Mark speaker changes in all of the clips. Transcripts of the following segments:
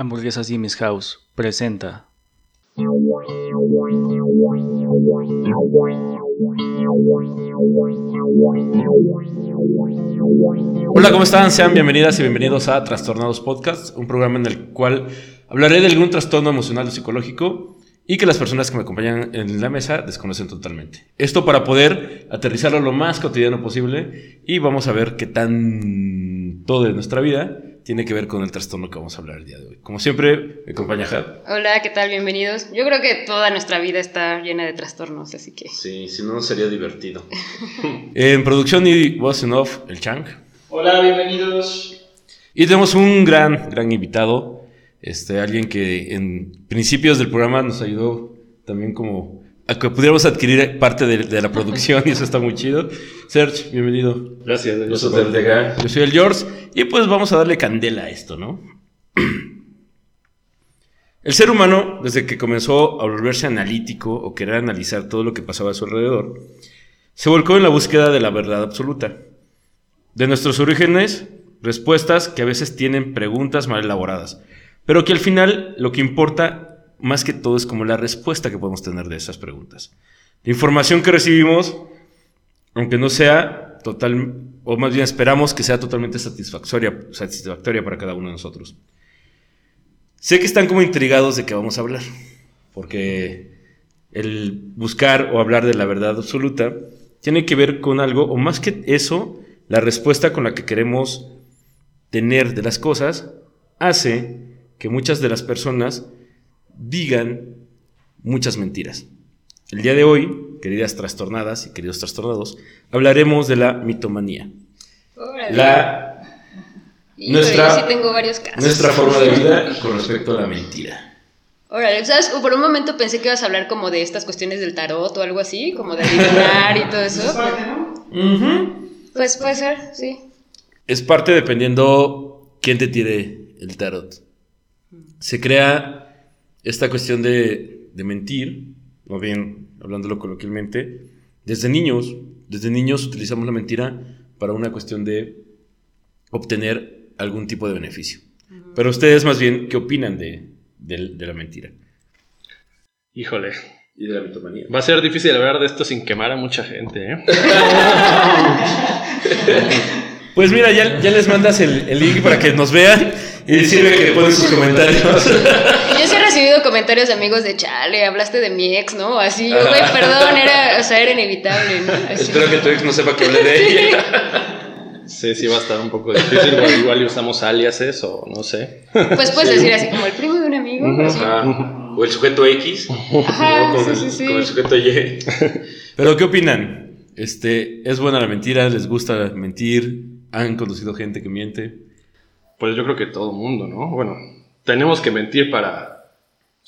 Speaker 1: Hamburguesas Jimmy's House presenta.
Speaker 2: Hola, ¿cómo están? Sean bienvenidas y bienvenidos a Trastornados Podcast, un programa en el cual hablaré de algún trastorno emocional o psicológico y que las personas que me acompañan en la mesa desconocen totalmente. Esto para poder aterrizarlo lo más cotidiano posible y vamos a ver qué tan todo de nuestra vida tiene que ver con el trastorno que vamos a hablar el día de hoy. Como siempre, me acompaña Had.
Speaker 3: Hola, ¿qué tal? Bienvenidos. Yo creo que toda nuestra vida está llena de trastornos, así que...
Speaker 2: Sí, si no sería divertido. en producción y voz en off, el Chang.
Speaker 4: Hola, bienvenidos.
Speaker 2: Y tenemos un gran, gran invitado, este, alguien que en principios del programa nos ayudó también como a que pudiéramos adquirir parte de, la producción y eso está muy chido. Serge, bienvenido.
Speaker 4: Gracias.
Speaker 2: Yo soy, yo soy el George y pues vamos a darle candela a esto, ¿no? El ser humano, desde que comenzó a volverse analítico o querer analizar todo lo que pasaba a su alrededor, se volcó en la búsqueda de la verdad absoluta. De nuestros orígenes, respuestas que a veces tienen preguntas mal elaboradas, pero que al final lo que importa más que todo es como la respuesta que podemos tener de esas preguntas. La información que recibimos, aunque no sea total, o más bien esperamos que sea totalmente satisfactoria, satisfactoria para cada uno de nosotros. Sé que están como intrigados de qué vamos a hablar, porque el buscar o hablar de la verdad absoluta tiene que ver con algo, o más que eso, la respuesta con la que queremos tener de las cosas hace que muchas de las personas digan muchas mentiras. El día de hoy, queridas trastornadas y queridos trastornados, hablaremos de la mitomanía. La nuestra, nuestra forma de vida con respecto a la mentira.
Speaker 3: Órale, ¿sabes? Por un momento pensé que ibas a hablar como de estas cuestiones del tarot o algo así, como de adivinar y todo eso. Pues puede ser, sí.
Speaker 2: Es parte dependiendo quién te tire el tarot. Se crea esta cuestión de, mentir, o bien hablándolo coloquialmente, desde niños, desde niños utilizamos la mentira para una cuestión de obtener algún tipo de beneficio. Pero ustedes más bien, ¿qué opinan de, la mentira?
Speaker 4: Híjole.
Speaker 2: Y de la mitomanía.
Speaker 4: Va a ser difícil hablar de esto sin quemar a mucha gente, ¿eh?
Speaker 2: Pues mira, ya, les mandas el, link para que nos vean y sirve que ponen sus comentarios.
Speaker 3: Yo sí he recibido comentarios de amigos de chale, hablaste de mi ex, ¿no? Así, güey, perdón, era, o sea, era inevitable, ¿no?
Speaker 2: Espero que tu ex no sepa que hablé de ella.
Speaker 4: Sí, sí, va a estar un poco difícil. igual, usamos aliases o no sé.
Speaker 3: Pues puedes decir así como el primo de un amigo.
Speaker 2: o el sujeto X.
Speaker 3: Ajá, sí, sí, sí.
Speaker 2: Como el sujeto Y. Pero, ¿qué opinan? Este, ¿Es buena la mentira? ¿Les gusta mentir? ¿Han conocido gente que miente?
Speaker 4: Pues yo creo que todo el mundo, ¿no? Bueno, tenemos que mentir para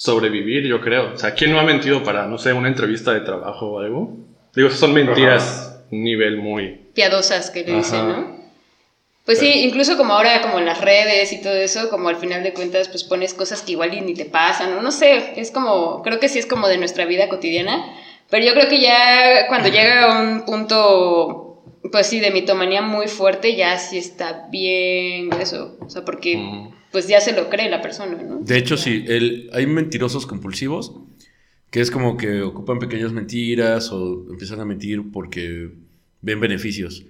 Speaker 4: sobrevivir, yo creo. O sea, ¿quién no ha mentido para, no sé, una entrevista de trabajo o algo? Digo, son mentiras nivel muy...
Speaker 3: Piadosas que le dicen, ¿no? Pues sí, incluso como ahora, como en las redes y todo eso, como al final de cuentas, pues pones cosas que igual ni te pasan, ¿no? No sé, es como, creo que sí es como de nuestra vida cotidiana, pero yo creo que ya cuando llega a un punto pues sí, de mitomanía muy fuerte, ya sí está bien eso. O sea, porque pues ya se lo cree la persona, ¿no?
Speaker 2: De hecho, sí, el, hay mentirosos compulsivos que es como que ocupan pequeñas mentiras o empiezan a mentir porque ven beneficios.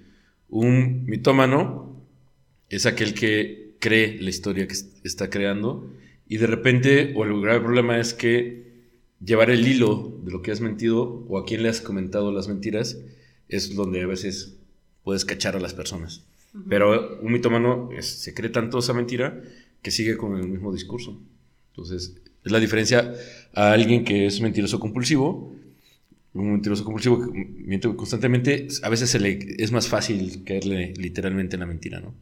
Speaker 2: Un mitómano es aquel que cree la historia que está creando y de repente, o el grave problema es que llevar el hilo de lo que has mentido o a quién le has comentado las mentiras es donde a veces puedes cachar a las personas. Pero un mitómano se cree tanto esa mentira que sigue con el mismo discurso. Entonces, es la diferencia a alguien que es mentiroso compulsivo. Un mentiroso compulsivo que miente constantemente, a veces se le, es más fácil caerle literalmente en la mentira, ¿no?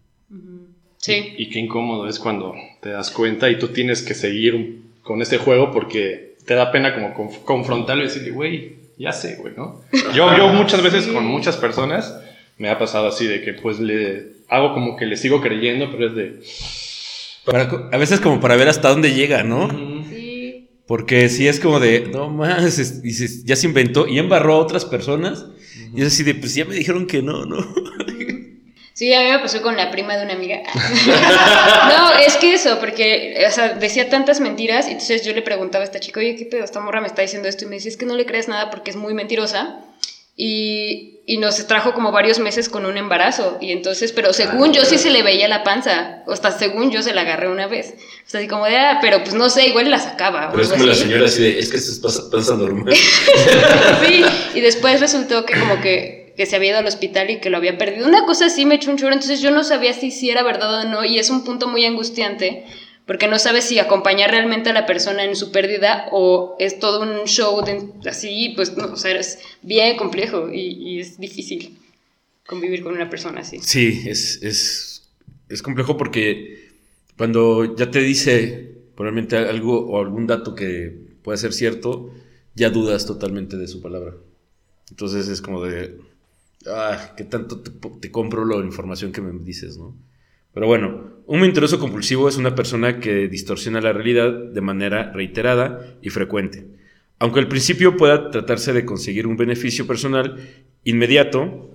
Speaker 3: Sí.
Speaker 4: Y, qué incómodo es cuando te das cuenta y tú tienes que seguir con ese juego porque te da pena como confrontarlo y decirle, güey, ya sé, güey, ¿no? Yo, yo muchas veces con muchas personas me ha pasado así de que pues le hago como que le sigo creyendo, pero es
Speaker 2: de... a veces como para ver hasta dónde llega, ¿no? Sí. Porque si es como de, no más, dices, ya se inventó y embarró a otras personas. Y es así de, pues ya me dijeron que no, ¿no?
Speaker 3: Sí, a mí me pasó con la prima de una amiga. no, es que eso, porque, o sea, decía tantas mentiras, y entonces yo le preguntaba a esta chica, oye, ¿qué pedo? Esta morra me está diciendo esto, y me dice, es que no le crees nada porque es muy mentirosa. Y, y nos trajo como varios meses con un embarazo. Y entonces, pero según yo sí se le veía la panza. O hasta según yo se la agarré una vez. O sea, así como de, ah, pero pues no sé, igual la sacaba.
Speaker 2: Pero es como la señora así de, es que esto es panza- normal.
Speaker 3: Sí, y después resultó que como que, que se había ido al hospital y que lo había perdido. Una cosa así me echó un choro, entonces yo no sabía si, si era verdad o no, y es un punto muy angustiante, porque no sabes si acompañar realmente a la persona en su pérdida o es todo un show de- así, pues no, o sea, es bien complejo y, y es difícil convivir con una persona así.
Speaker 2: Sí, es, es, es complejo porque cuando ya te dice probablemente algo o algún dato que puede ser cierto, ya dudas totalmente de su palabra. Entonces es como de, ah, ¿qué tanto te, te compro la información que me dices, no? Pero bueno, un mentiroso compulsivo es una persona que distorsiona la realidad de manera reiterada y frecuente. Aunque al principio pueda tratarse de conseguir un beneficio personal inmediato,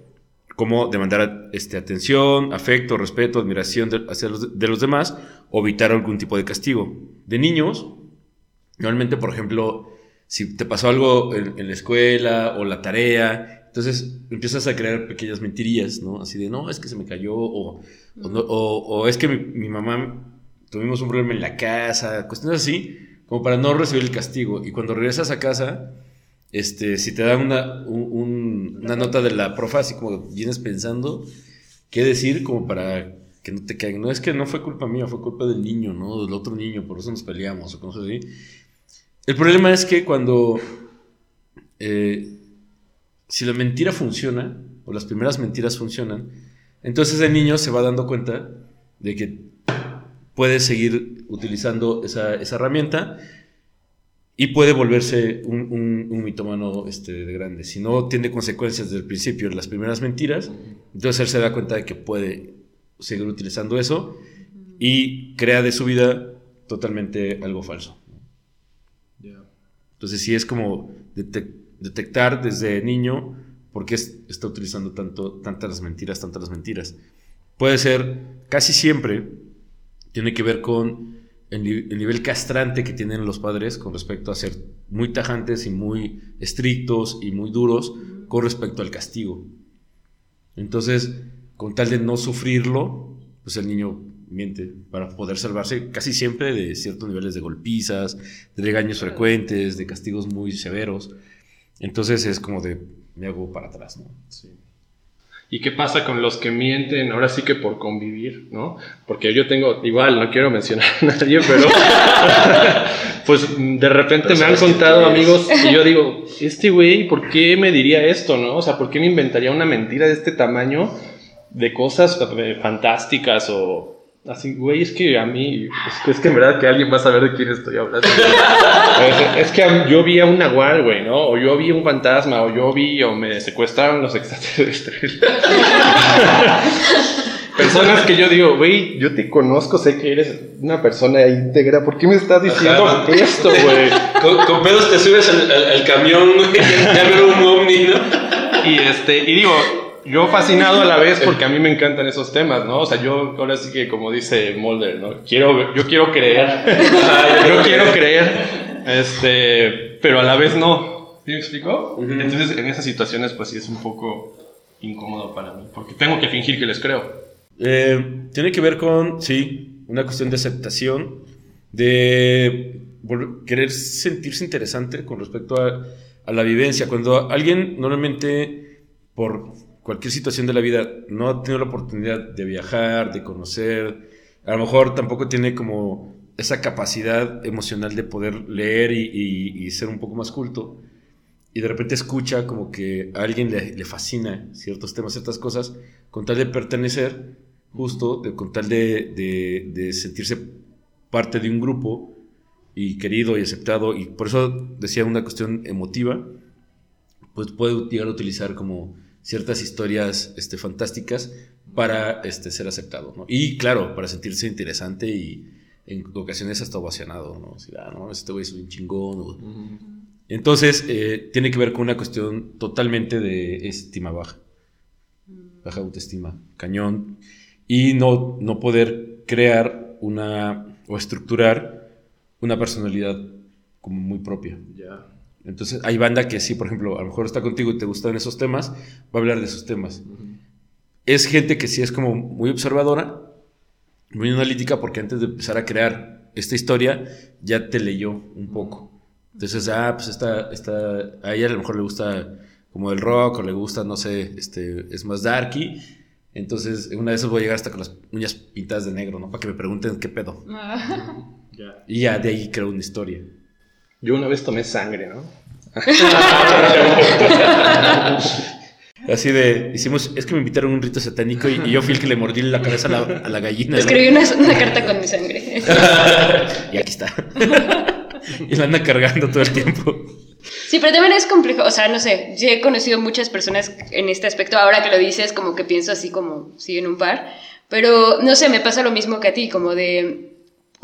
Speaker 2: como demandar este, atención, afecto, respeto, admiración de, los, de los demás o evitar algún tipo de castigo. De niños, normalmente, por ejemplo, si te pasó algo en la escuela o la tarea, entonces empiezas a crear pequeñas mentirillas, ¿no? Así de, no, es que se me cayó o, o, es que mi, mamá tuvimos un problema en la casa, cuestiones así, como para no recibir el castigo. Y cuando regresas a casa, este, si te dan una, un- un- una nota de la profa, así como vienes pensando qué decir, como para que no te caigan. No es que no fue culpa mía, fue culpa del niño, ¿no? Del otro niño, por eso nos peleamos o cosas así. El problema es que cuando. eh, si la mentira funciona, o las primeras mentiras funcionan, entonces el niño se va dando cuenta de que puede seguir utilizando esa, esa herramienta y puede volverse un, un, un mitómano este, de grande. Si no tiene consecuencias desde el principio en las primeras mentiras, entonces él se da cuenta de que puede seguir utilizando eso y crea de su vida totalmente algo falso. Entonces sí es como detec- detectar desde niño por qué es- está utilizando tanto, tantas mentiras, tantas mentiras. Puede ser, casi siempre, tiene que ver con el, el nivel castrante que tienen los padres con respecto a ser muy tajantes y muy estrictos y muy duros con respecto al castigo. Entonces, con tal de no sufrirlo, pues el niño miente para poder salvarse casi siempre de ciertos niveles de golpizas, de regaños frecuentes, de castigos muy severos. Entonces es como de, me hago para atrás, ¿no?
Speaker 4: ¿Y qué pasa con los que mienten ahora sí que por convivir, ¿no? Porque yo tengo, igual, no quiero mencionar a nadie, pero pues de repente
Speaker 2: Pero
Speaker 4: me han contado amigos y yo digo, este güey, ¿por qué me diría esto, no? O sea, ¿por qué me inventaría una mentira de este tamaño de cosas eh, fantásticas o así, güey, es que a mí, es que, es que en verdad que alguien va a saber de quién estoy hablando. es, es que a- yo vi a un nahual, güey, ¿no? O yo vi un fantasma, o yo vi, o me secuestraron los extraterrestres. Personas que yo digo, güey, yo te conozco, sé que eres una persona íntegra, ¿por qué me estás diciendo
Speaker 2: Ajá.
Speaker 4: esto, güey?
Speaker 2: Con, con pedos te subes al, al- al camión, güey, ya, ya veo un ovni, ¿no?
Speaker 4: Y este, y digo, yo fascinado a la vez porque a mí me encantan esos temas, ¿no? O sea, yo ahora sí que como dice Mulder, ¿no? Quiero, yo quiero creer. yo quiero creer. Este, pero a la vez no. ¿Sí me explico? Entonces, en esas situaciones, pues sí es un poco incómodo para mí, porque tengo que fingir que les creo.
Speaker 2: Eh, tiene que ver con, sí, una cuestión de aceptación, de querer sentirse interesante con respecto a, a la vivencia. Cuando alguien normalmente, por cualquier situación de la vida, no ha tenido la oportunidad de viajar, de conocer, a lo mejor tampoco tiene como esa capacidad emocional de poder leer y, ser un poco más culto, y de repente escucha como que a alguien le, fascina ciertos temas, ciertas cosas, con tal de pertenecer, justo, de- con tal de- de sentirse parte de un grupo y querido y aceptado, y por eso decía una cuestión emotiva, pues puede llegar a utilizar como ciertas historias este, fantásticas para este, ser aceptado, ¿no? Y claro, para sentirse interesante y en ocasiones hasta ovacionado, ¿no? Así, ah, no, este güey es un chingón, entonces, eh, tiene que ver con una cuestión totalmente de estima baja. baja autoestima, cañón, y no, no poder crear una o estructurar una personalidad como muy propia.
Speaker 4: Ya.
Speaker 2: Entonces, hay banda que sí, por ejemplo, a lo mejor está contigo y te gustan esos temas, va a hablar de esos temas. Es gente que sí es como muy observadora, muy analítica, porque antes de empezar a crear esta historia, ya te leyó un poco. Entonces, ah, pues esta, esta, a ella a lo mejor le gusta como el rock, o le gusta, no sé, este, es más darky. Entonces, una de esas voy a llegar hasta con las uñas pintadas de negro, ¿no? Para que me pregunten qué pedo.
Speaker 4: Ya.
Speaker 2: Y ya de ahí creo una historia.
Speaker 4: Yo una vez tomé sangre, ¿no?
Speaker 2: Así de, hicimos, es que me invitaron a un rito satánico y, y yo fui el que le mordí la cabeza a la, a la gallina. ¿no?
Speaker 3: Escribí una, una carta con mi sangre.
Speaker 2: Y aquí está. y la anda cargando todo el tiempo.
Speaker 3: Sí, pero también es complejo, o sea, no sé, sí he conocido muchas personas en este aspecto, ahora que lo dices, como que pienso así como, sí, en un par, pero no sé, me pasa lo mismo que a ti, como de,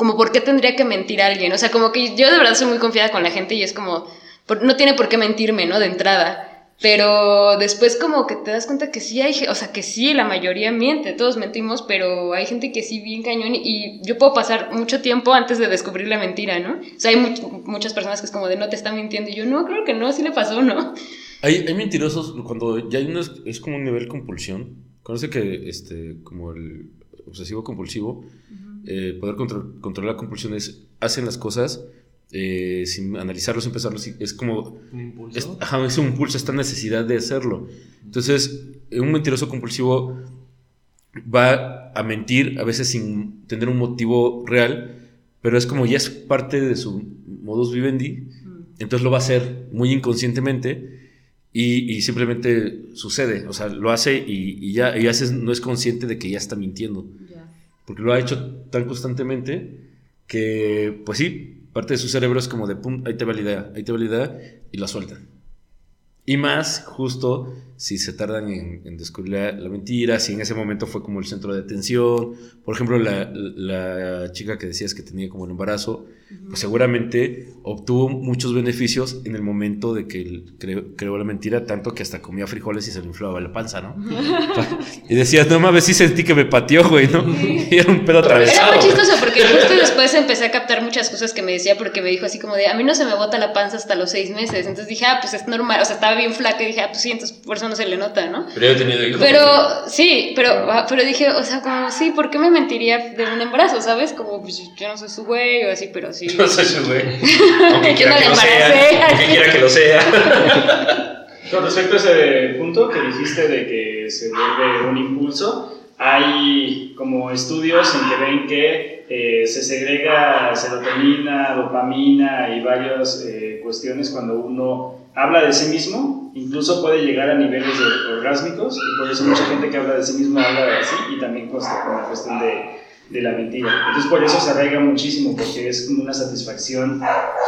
Speaker 3: como por qué tendría que mentir a alguien, o sea, como que yo de verdad soy muy confiada con la gente y es como, por- no tiene por qué mentirme, ¿no? De entrada. Pero después como que te das cuenta que sí hay, o sea, que sí, la mayoría miente, todos mentimos, pero hay gente que sí bien cañón y yo puedo pasar mucho tiempo antes de descubrir la mentira, ¿no? O sea, hay much- muchas personas que es como de no te están mintiendo y yo no, creo que no, así le pasó, ¿no?
Speaker 2: Hay, hay mentirosos cuando ya hay unos, es como un nivel compulsión. Conoce que, este, como el obsesivo compulsivo, eh, poder contro- controlar la compulsión es, hacen las cosas eh, sin analizarlos, sin pensarlos, y es como
Speaker 4: Un impulso.
Speaker 2: Es, ajá, es un impulso, esta necesidad de hacerlo. Entonces, un mentiroso compulsivo va a mentir a veces sin tener un motivo real, pero es como ya es parte de su modus vivendi, entonces lo va a hacer muy inconscientemente y, y simplemente sucede, o sea, lo hace y, y ya y a veces no es consciente de que ya está mintiendo, porque lo ha hecho tan constantemente que, pues sí, parte de su cerebro es como de, pum, ahí te va la idea, ahí te va la idea y la sueltan. Y más justo si se tardan en, en descubrir la, la mentira, si en ese momento fue como el centro de atención. Por ejemplo, la, la chica que decías que tenía como el embarazo, pues seguramente obtuvo muchos beneficios en el momento de que él creó, creó la mentira, tanto que hasta comía frijoles y se le inflaba la panza, ¿no? y decías, no mames, sí sentí que me pateó, güey, ¿no? Y era un pedo
Speaker 3: Era
Speaker 2: atravesado.
Speaker 3: muy chistoso porque justo después empecé a captar muchas cosas que me decía porque me dijo así como de, a mí no se me bota la panza hasta los seis meses. Entonces dije, ah, pues es normal. O sea, estaba bien flaca y dije, ah, pues sí, entonces por eso no se le nota, ¿no?
Speaker 2: Pero yo he tenido hijos.
Speaker 3: Pero sí, pero, ah, pero dije, o sea, como sí, ¿por qué me mentiría de un embarazo, sabes? Como, pues yo no soy su güey o así, pero sí.
Speaker 2: No soy su güey.
Speaker 3: Yo
Speaker 2: Aunque quiera
Speaker 3: no
Speaker 2: que
Speaker 3: la
Speaker 2: lo sea.
Speaker 3: embaracé.
Speaker 2: Aunque quiera que lo sea.
Speaker 5: Con respecto a ese punto que dijiste de que se vuelve un impulso, hay como estudios en que ven que eh, se segrega serotonina, dopamina y varias eh, cuestiones cuando uno habla de sí mismo, incluso puede llegar a niveles de orgásmicos y por eso mucha gente que habla de sí mismo habla así y también consta con la cuestión de, de la mentira. Entonces por eso se arraiga muchísimo porque es como una satisfacción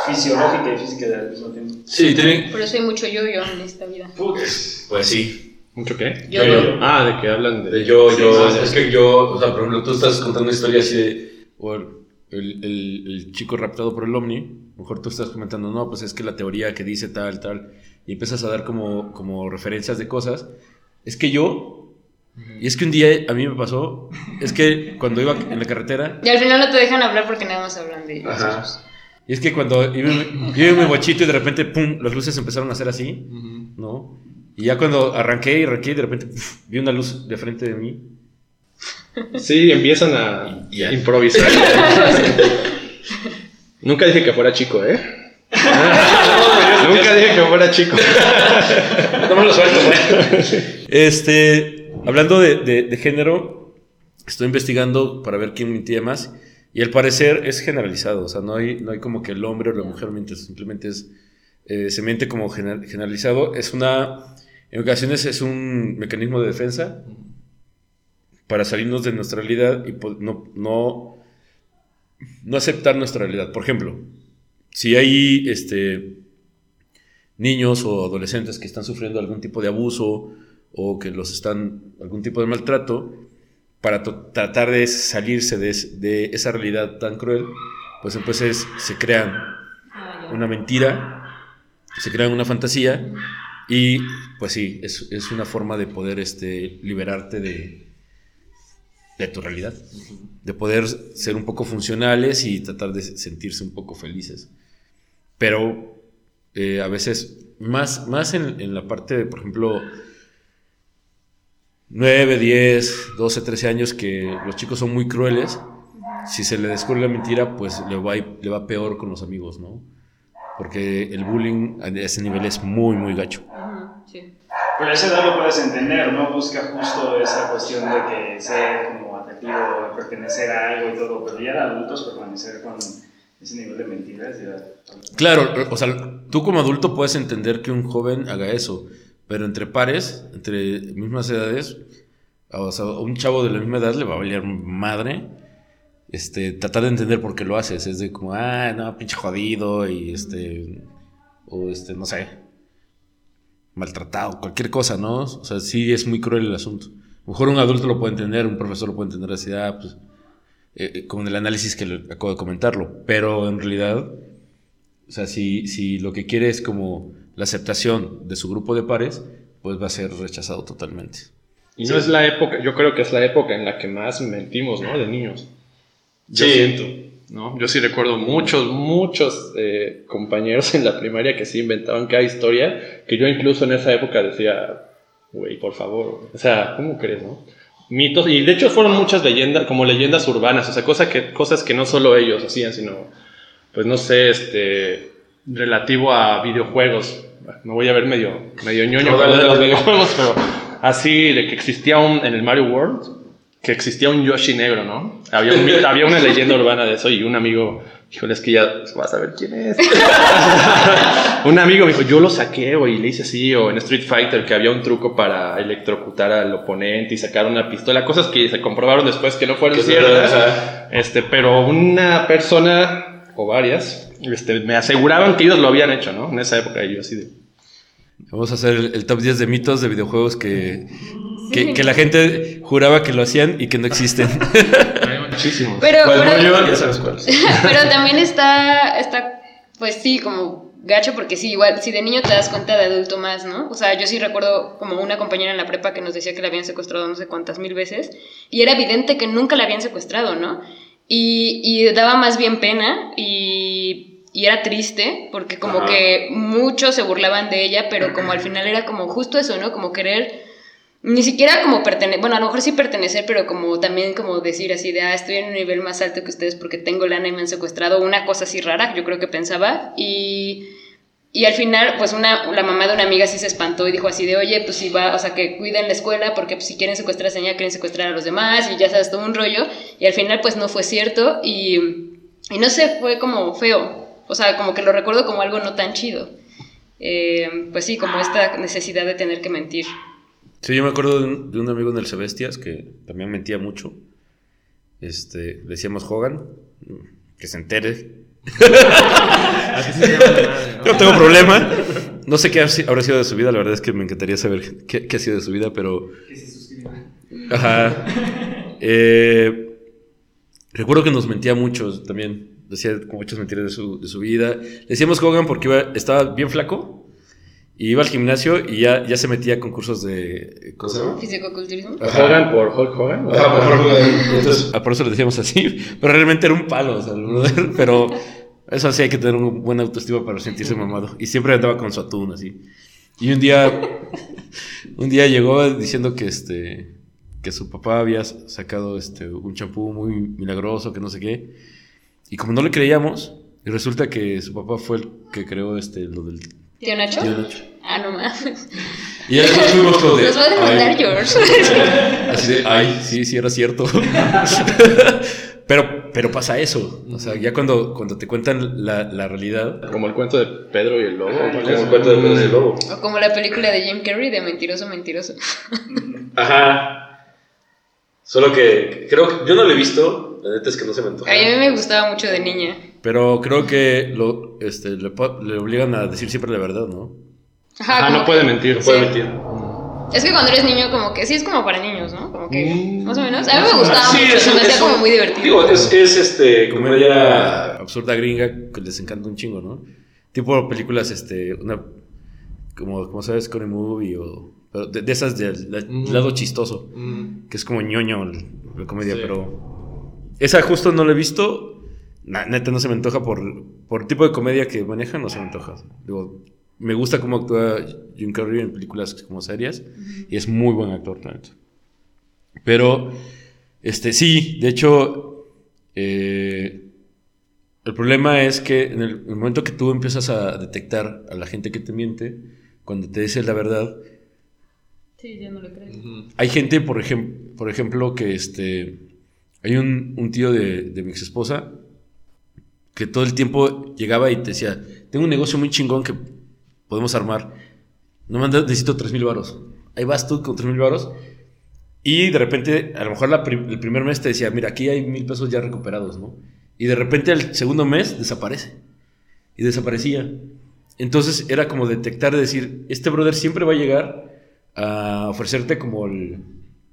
Speaker 5: fisiológica y física al mismo tiempo.
Speaker 2: Sí, tienen.
Speaker 3: Por eso hay mucho yo-yo en esta vida.
Speaker 5: Putz.
Speaker 2: Pues sí.
Speaker 4: ¿Mucho qué?
Speaker 3: Yo,
Speaker 2: Yo-yo.
Speaker 4: Ah, de que hablan de...
Speaker 2: De yo,
Speaker 5: Sí,
Speaker 2: yo.
Speaker 5: sí, sí.
Speaker 2: es que yo, o sea, por ejemplo, tú estás contando una historia así de. O el, el, el- el chico raptado por el ovni. Mejor tú estás comentando, no, pues es que la teoría que dice tal, tal. Y empiezas a dar como, como referencias de cosas. Es que yo. Y es que un día a mí me pasó. Es que cuando iba en la carretera.
Speaker 3: Y al final no te dejan hablar porque nada más hablan de ellos.
Speaker 2: Ajá. Y es que cuando iba, iba en mi guachito y de repente, pum, las luces empezaron a hacer así. ¿no? Y ya cuando arranqué y arranqué, de repente puf, vi una luz de frente de mí.
Speaker 4: Sí, empiezan a
Speaker 2: Y- ya.
Speaker 4: improvisar. Nunca dije que fuera chico, ¿eh? Nunca dije que fuera chico.
Speaker 2: No me lo suelto, güey. Este, hablando de, de- de género, estoy investigando para ver quién mentía más. Y al parecer es generalizado, o sea, no hay, no hay como que el hombre o la mujer miente, simplemente es, eh, se miente como gener- generalizado. Es una, en ocasiones es un mecanismo de defensa para salirnos de nuestra realidad y no, no, no aceptar nuestra realidad. Por ejemplo, si hay este, niños o adolescentes que están sufriendo algún tipo de abuso o que los están, algún tipo de maltrato, para tratar de salirse de esa realidad tan cruel, pues entonces se crean una mentira, se crean una fantasía Y pues sí, es, es una forma de poder este, liberarte de, de tu realidad, de poder ser un poco funcionales y tratar de sentirse un poco felices. Pero eh, a veces, más, más en, en la parte de, por ejemplo, 9, 10, 12, 13 años que los chicos son muy crueles, si se le descubre la mentira, pues le va, le va peor con los amigos, ¿no? Porque el bullying a ese nivel es muy, muy gacho.
Speaker 3: Ujú, sí.
Speaker 5: Pero a esa edad lo puedes entender, ¿no? Busca justo esa cuestión de que ser pertenecer a algo y todo, pero ya adultos permanecer con ese nivel de mentiras.
Speaker 2: Claro, o sea, tú como adulto puedes entender que un joven haga eso, pero entre pares, entre mismas edades, o sea, un chavo de la misma edad le va a valer madre. Este, tratar de entender por qué lo haces. Es de como, ah, no, pinche jodido, y este, o este, no sé, maltratado, cualquier cosa, ¿no? O sea, sí es muy cruel el asunto. Mejor un adulto lo puede entender, un profesor lo puede entender así, ah, pues, eh, eh, con el análisis que le acabo de comentarlo. Pero en realidad, o sea, si, si lo que quiere es como la aceptación de su grupo de pares, pues va a ser rechazado totalmente.
Speaker 4: Y no es la época, yo creo que es la época en la que más mentimos, ¿no? De niños. Yo
Speaker 6: Sí.
Speaker 4: siento, ¿no? Yo sí recuerdo muchos, muchos eh, compañeros en la primaria que sí inventaban cada historia, que yo incluso en esa época decía, güey, por favor, o sea, ¿cómo crees, no? Mitos, y de hecho fueron muchas leyendas, como leyendas urbanas, o sea, cosas que, cosas que no solo ellos hacían, sino, pues no sé, este, relativo a videojuegos. Me voy a ver medio, medio ñoño de los videojuegos, pero así de que existía un, en el Mario World, que existía un Yoshi negro, ¿no? Había, un mito- había una leyenda urbana de eso y un amigo, híjole, es que ya vas a ver quién es. un amigo me dijo, yo lo saqué, güey, y le hice así, o en Street Fighter, que había un truco para electrocutar al oponente y sacar una pistola, cosas que se comprobaron después que no fueron ciertas. Este, pero una persona, o varias, este, me aseguraban que ellos lo habían hecho, ¿no? En esa época yo así de...
Speaker 2: Vamos a hacer el, el top 10 de mitos de videojuegos que, que, que la gente juraba que lo hacían y que no existen.
Speaker 4: Hay muchísimos.
Speaker 3: Pero,
Speaker 6: Pues
Speaker 3: pero,
Speaker 6: yo, ya sabes cuál.
Speaker 3: pero también está, está, pues sí, como gacho, porque sí, igual, si de niño te das cuenta de adulto más, ¿no? O sea, yo sí recuerdo como una compañera en la prepa que nos decía que la habían secuestrado no sé cuántas mil veces, y era evidente que nunca la habían secuestrado, ¿no? Y, y daba más bien pena y, y era triste, porque como
Speaker 6: Ajá.
Speaker 3: que muchos se burlaban de ella, pero como al final era como justo eso, ¿no? Como querer ni siquiera como pertenecer, bueno, a lo mejor sí pertenecer, pero como también como decir así de, ah, estoy en un nivel más alto que ustedes porque tengo lana y me han secuestrado, una cosa así rara, yo creo que pensaba, y, y al final, pues una, la mamá de una amiga sí se espantó y dijo así de, oye, pues si va, o sea, que cuiden la escuela porque pues, si quieren secuestrar a esa quieren secuestrar a los demás, y ya sabes, todo un rollo, y al final pues no fue cierto, y, y no sé, fue como feo, o sea, como que lo recuerdo como algo no tan chido. Eh, pues sí, como esta necesidad de tener que mentir.
Speaker 2: Sí, yo me acuerdo de un, de un amigo en el Sebestias que también mentía mucho. Este, le decíamos Hogan, que se entere. No tengo problema. No sé qué habrá sido de su vida, la verdad es que me encantaría saber qué, qué ha sido de su vida, pero... Ajá. Eh, recuerdo que nos mentía mucho también. Decía como muchas mentiras de su, de su vida. Le decíamos Hogan porque iba- estaba bien flaco. Y iba al gimnasio y ya, ya se metía a concursos de... ¿Cómo se llama?
Speaker 3: Fisicoculturismo.
Speaker 4: Hogan por Hulk Hogan.
Speaker 6: Ajá, por.
Speaker 2: Entonces, ah, por eso le decíamos así. Pero realmente era un palo, o sea, Pero eso sí hay que tener un buen autoestima para sentirse mamado. Y siempre andaba con su atún así. Y un día, un día llegó diciendo que este, que su papá había sacado este, un champú muy milagroso, que no sé qué. Y como no le creíamos, y resulta que su papá fue el que creó este, lo del
Speaker 3: ¿Tío Nacho?
Speaker 2: tío Nacho.
Speaker 3: Ah, no mames.
Speaker 2: Y ya después fuimos como de,
Speaker 3: Nos va a demandar. George.
Speaker 2: Así de, ay, sí, sí, era cierto. pero, pero pasa eso. O sea, ya cuando, cuando te cuentan la, la realidad.
Speaker 4: Como el cuento de Pedro y el lobo. ¿cuál
Speaker 6: Como un cuento de Pedro y el Lobo.
Speaker 3: O como la película de Jim Carrey de Mentiroso, Mentiroso.
Speaker 6: Ajá. Solo que creo que yo no lo he visto. La neta es que no se me antoja.
Speaker 3: A mí me gustaba mucho de niña.
Speaker 2: Pero creo que lo, este, le, le obligan a decir siempre la verdad, ¿no?
Speaker 3: Ajá,
Speaker 4: Ajá, no
Speaker 3: que-
Speaker 4: puede mentir.
Speaker 6: No puede
Speaker 3: Sí.
Speaker 6: mentir.
Speaker 3: Es que cuando eres niño, como que sí es como para niños, ¿no? Como que,
Speaker 4: Mm.
Speaker 3: más o menos. A mí me gustaba
Speaker 6: Sí,
Speaker 3: mucho,
Speaker 6: es
Speaker 3: se me hacía como muy divertido.
Speaker 6: Digo, es, es este,
Speaker 2: Comedia
Speaker 6: comedia.
Speaker 2: absurda gringa que les encanta un chingo, ¿no? Tipo películas, este, una como, como sabes, Scary Movie o pero de, de esas del la-
Speaker 4: Ujú.
Speaker 2: lado chistoso,
Speaker 4: Mm.
Speaker 2: que es como ñoño el- la comedia,
Speaker 4: Sí.
Speaker 2: pero esa justo no la he visto. Na- neta no se me antoja por, por el tipo de comedia que maneja, no se me antoja. Digo, me gusta cómo actúa Jim Carrey en películas como serias y es muy buen actor, la neta. Pero, este, sí, de hecho, eh, el problema es que en el, en el momento que tú empiezas a detectar a la gente que te miente, cuando te dice la verdad,
Speaker 3: Sí, yo no le creo.
Speaker 2: Hay gente, por, ejem- por ejemplo, que este. Hay un, un tío de, de mi ex esposa que todo el tiempo llegaba y te decía: Tengo un negocio muy chingón que podemos armar. No me necesito 3 mil varos. Ahí vas tú con 3 mil varos. Y de repente, a lo mejor el primer mes te decía: Mira, aquí hay mil pesos ya recuperados, ¿no? Y de repente el segundo mes desaparece. Y desaparecía. Entonces era como detectar, decir: Este brother siempre va a llegar a ofrecerte como el,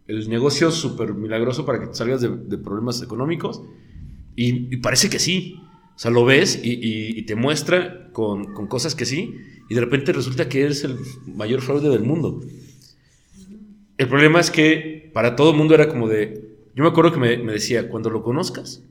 Speaker 2: el negocio súper milagroso para que salgas de, problemas económicos. Y parece que sí. O sea, lo ves y, y- y te muestra con, con cosas que sí. Y de repente resulta que eres el mayor fraude del mundo. El problema es que para todo el mundo era como de... Yo me acuerdo que me, me decía, cuando lo conozcas,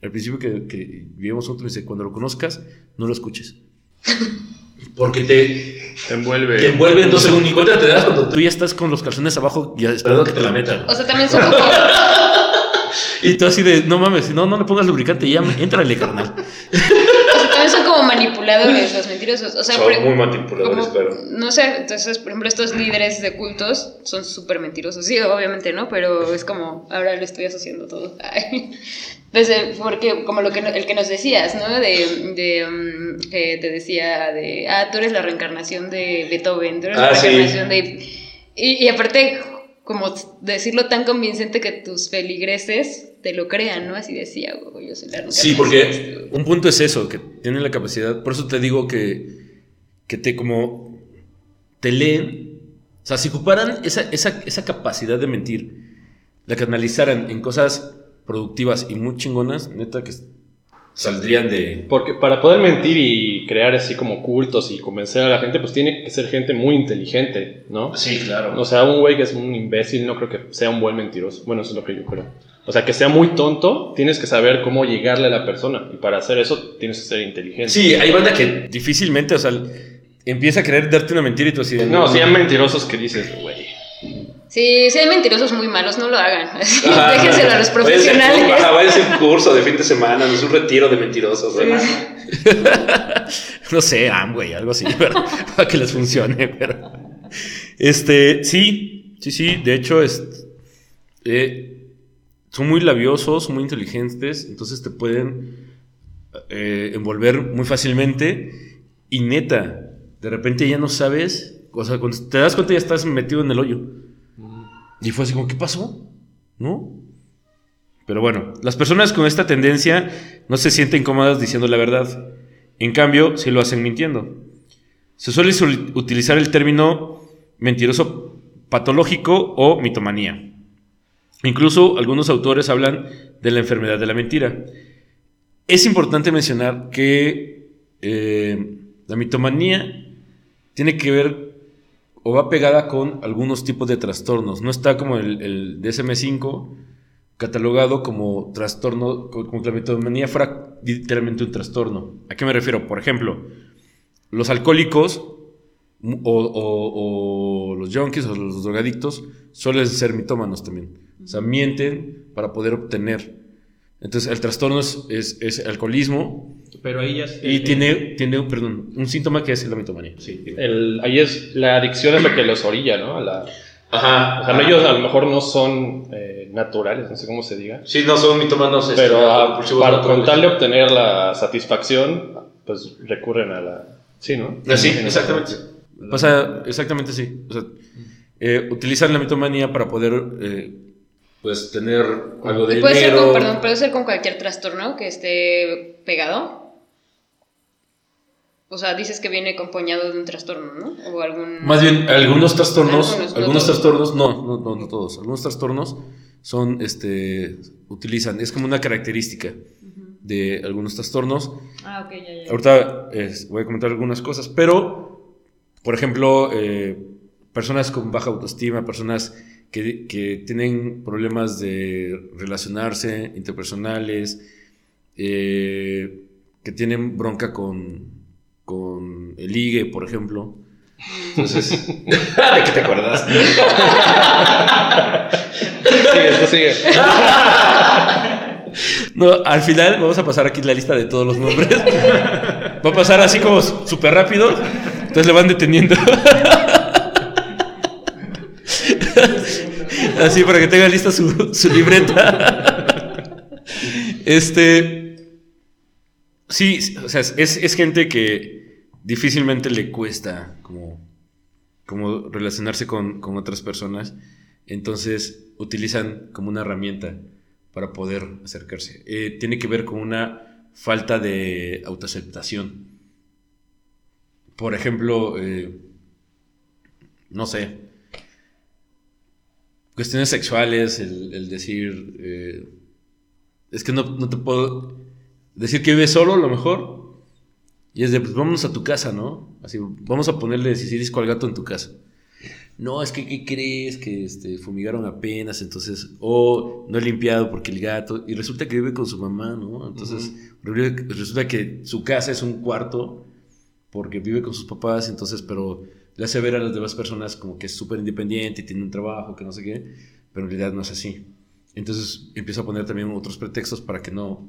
Speaker 2: al principio que, que vivíamos juntos, me dice, cuando lo conozcas, no lo escuches.
Speaker 6: Porque te,
Speaker 4: Te envuelve.
Speaker 6: te envuelve en dos segundos. Ni cuenta te das cuando
Speaker 2: Tú ya estás con los calzones abajo ya
Speaker 6: esperando
Speaker 2: esperando
Speaker 6: que te la metan.
Speaker 3: O sea, también son como...
Speaker 2: Y tú así de, no mames, no, no le pongas lubricante, ya, éntrale, carnal.
Speaker 3: También son como manipuladores los mentirosos. O sea,
Speaker 6: Son
Speaker 3: por-
Speaker 6: muy manipuladores,
Speaker 3: como-
Speaker 6: pero.
Speaker 3: No sé, entonces, por ejemplo, estos líderes de cultos son súper mentirosos. Sí, obviamente, ¿no? Pero es como, ahora lo estoy asociando todo. Ay. Entonces, porque como lo que, el que nos decías, ¿no? De, de mm, que te decía de, ah, tú eres la reencarnación de Beethoven, tú eres
Speaker 6: Ah,
Speaker 3: la
Speaker 6: sí.
Speaker 3: reencarnación de... Y, y aparte, como decirlo tan convincente que tus feligreses te lo crean, ¿no? Así decía, "Oh, yo soy la.
Speaker 6: Sí, porque
Speaker 2: Un punto es eso, que tienen la capacidad, por eso te digo que, que te como, te leen, o sea, si ocuparan esa, esa, esa capacidad de mentir, la canalizaran en cosas productivas y muy chingonas, neta que saldrían de...
Speaker 4: Porque para poder mentir y crear así como cultos y convencer a la gente, pues tiene que ser gente muy inteligente, ¿no?
Speaker 6: Sí, claro.
Speaker 4: O sea, un güey que es un imbécil no creo que sea un buen mentiroso. Bueno, eso es lo que yo creo. O sea, que sea muy tonto, tienes que saber cómo llegarle a la persona. Y para hacer eso, tienes que ser inteligente.
Speaker 6: Sí, hay banda que.
Speaker 2: Difícilmente, o sea, empieza a querer darte una mentira y tú así de...
Speaker 4: No, si hay mentirosos que dices, güey.
Speaker 3: Sí, si hay mentirosos muy malos, no lo hagan.
Speaker 6: Ajá.
Speaker 3: Déjenselo a los profesionales.
Speaker 6: Váyanse a un curso de fin de semana, no es un retiro de mentirosos. ¿verdad?
Speaker 2: no sé, Amway, algo así, pero, para que les funcione, pero... Este, sí, sí, sí, de hecho, es, eh, son muy labiosos, muy inteligentes, entonces te pueden eh, envolver muy fácilmente y neta, de repente ya no sabes, o sea, cuando te das cuenta ya estás metido en el hoyo. Y fue así como, ¿qué pasó? ¿No? Pero bueno, las personas con esta tendencia no se sienten cómodas diciendo la verdad. En cambio, sí lo hacen mintiendo. Se suele utilizar el término mentiroso patológico o mitomanía. Incluso algunos autores hablan de la enfermedad de la mentira. Es importante mencionar que eh, la mitomanía tiene que ver o va pegada con algunos tipos de trastornos. No está como el, el DSM-5 catalogado como trastorno, como que la mitomanía fuera literalmente un trastorno. ¿A qué me refiero? Por ejemplo, los alcohólicos o los junkies o los drogadictos suelen ser mitómanos también. O sea, mienten para poder obtener. Entonces, el trastorno es, es- es alcoholismo
Speaker 4: Pero ahí ya
Speaker 2: y tiene, tiene perdón, un síntoma que es la mitomanía. Sí.
Speaker 4: El, ahí es la adicción es lo que los orilla, ¿no? A la-
Speaker 6: Ajá.
Speaker 4: o sea, ellos a lo mejor no son eh, naturales, no sé cómo se diga.
Speaker 6: Sí, no son mitómanos. este,
Speaker 4: Pero ah,
Speaker 6: compulsivos
Speaker 4: para
Speaker 6: naturales.
Speaker 4: con tal de obtener la satisfacción, pues recurren a la... Sí, ¿no?
Speaker 6: Sí, exactamente.
Speaker 2: Pasa exactamente así. O sea, eh, utilizan la mitomanía para poder eh,
Speaker 6: Pues tener algo de
Speaker 3: Y puede ser
Speaker 6: dinero.
Speaker 3: con, perdón, puede ser con cualquier trastorno que esté pegado. O sea, dices que viene acompañado de un trastorno, ¿no? O algún...
Speaker 2: Más bien, algunos trastornos,
Speaker 3: Algunos,
Speaker 2: trastornos, no, no, no, no todos, algunos trastornos son, este, utilizan, es como una característica de algunos trastornos.
Speaker 3: Ah, ok, ya, ya.
Speaker 2: Ahorita voy a comentar algunas cosas, pero por ejemplo, eh, personas con baja autoestima, personas que, que tienen problemas de relacionarse, interpersonales, eh, que tienen bronca con, con el ligue, por ejemplo. Entonces,
Speaker 6: ¿De qué te acuerdas?
Speaker 4: Sigue, esto sigue.
Speaker 2: no, al final vamos a pasar aquí la lista de todos los nombres. Va a pasar así como súper rápido. Entonces le van deteniendo. Así para que tenga lista su, su libreta. Este. Sí, o sea, es, es gente que difícilmente le cuesta como, como relacionarse con, con otras personas. Entonces utilizan como una herramienta para poder acercarse. Eh, tiene que ver con una falta de autoaceptación. Por ejemplo, eh, no sé, cuestiones sexuales, el, el decir, eh, es que no, no te puedo decir que vives solo, a lo mejor. Y es de, pues vámonos a tu casa, ¿no? Así, vamos a ponerle sisirisco al gato en tu casa. No, es que, ¿qué crees? Que este, fumigaron apenas, entonces, o no he limpiado porque el gato, y resulta que vive con su mamá, ¿no? Entonces, resulta que su casa es un cuarto porque vive con sus papás, entonces, pero le hace ver a las demás personas como que es súper independiente y tiene un trabajo, que no sé qué, pero en realidad no es así. Entonces empieza a poner también otros pretextos para que no,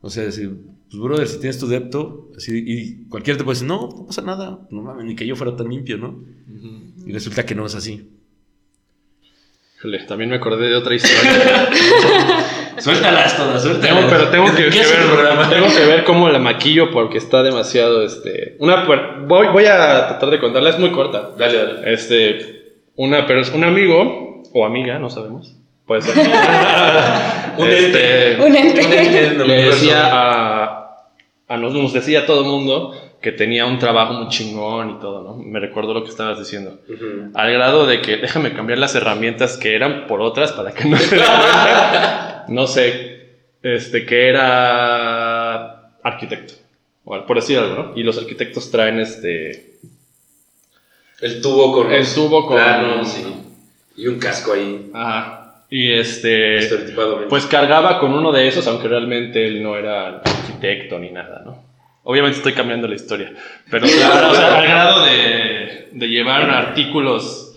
Speaker 2: o sea, decir, pues brother, si tienes tu depto, así, y cualquiera te puede decir, no, no pasa nada, no mames, ni que yo fuera tan limpio, ¿no? Y resulta que no es así.
Speaker 4: Híjole, también me acordé de otra historia.
Speaker 6: Suéltalas todas, suéltalas.
Speaker 4: Tengo- pero tengo que, que ver,
Speaker 6: programa.
Speaker 4: tengo que ver cómo la maquillo porque está demasiado, este... Una, voy, voy a tratar de contarla, es muy corta.
Speaker 6: Dale, dale.
Speaker 4: Este, una, pero es un amigo o amiga, no sabemos. Puede ser.
Speaker 6: Un
Speaker 4: Este,
Speaker 6: ente.
Speaker 3: Un ente.
Speaker 6: Un ente
Speaker 4: le decía a, a nos, nos decía a todo el mundo que tenía un trabajo muy chingón y todo, ¿no? Me recuerdo lo que estabas diciendo. Al grado de que déjame cambiar las herramientas que eran por otras para que no se. No sé, este, que era arquitecto. Por decir algo, ¿no? Y los arquitectos traen este.
Speaker 6: El tubo con
Speaker 4: El tubo con-
Speaker 6: y, y un casco ahí.
Speaker 4: Ajá. Y este.
Speaker 6: estereotipadamente.
Speaker 4: Pues cargaba con uno de esos, aunque realmente él no era arquitecto ni nada, ¿no? Obviamente estoy cambiando la historia, pero claro, o sea, al grado de, de llevar artículos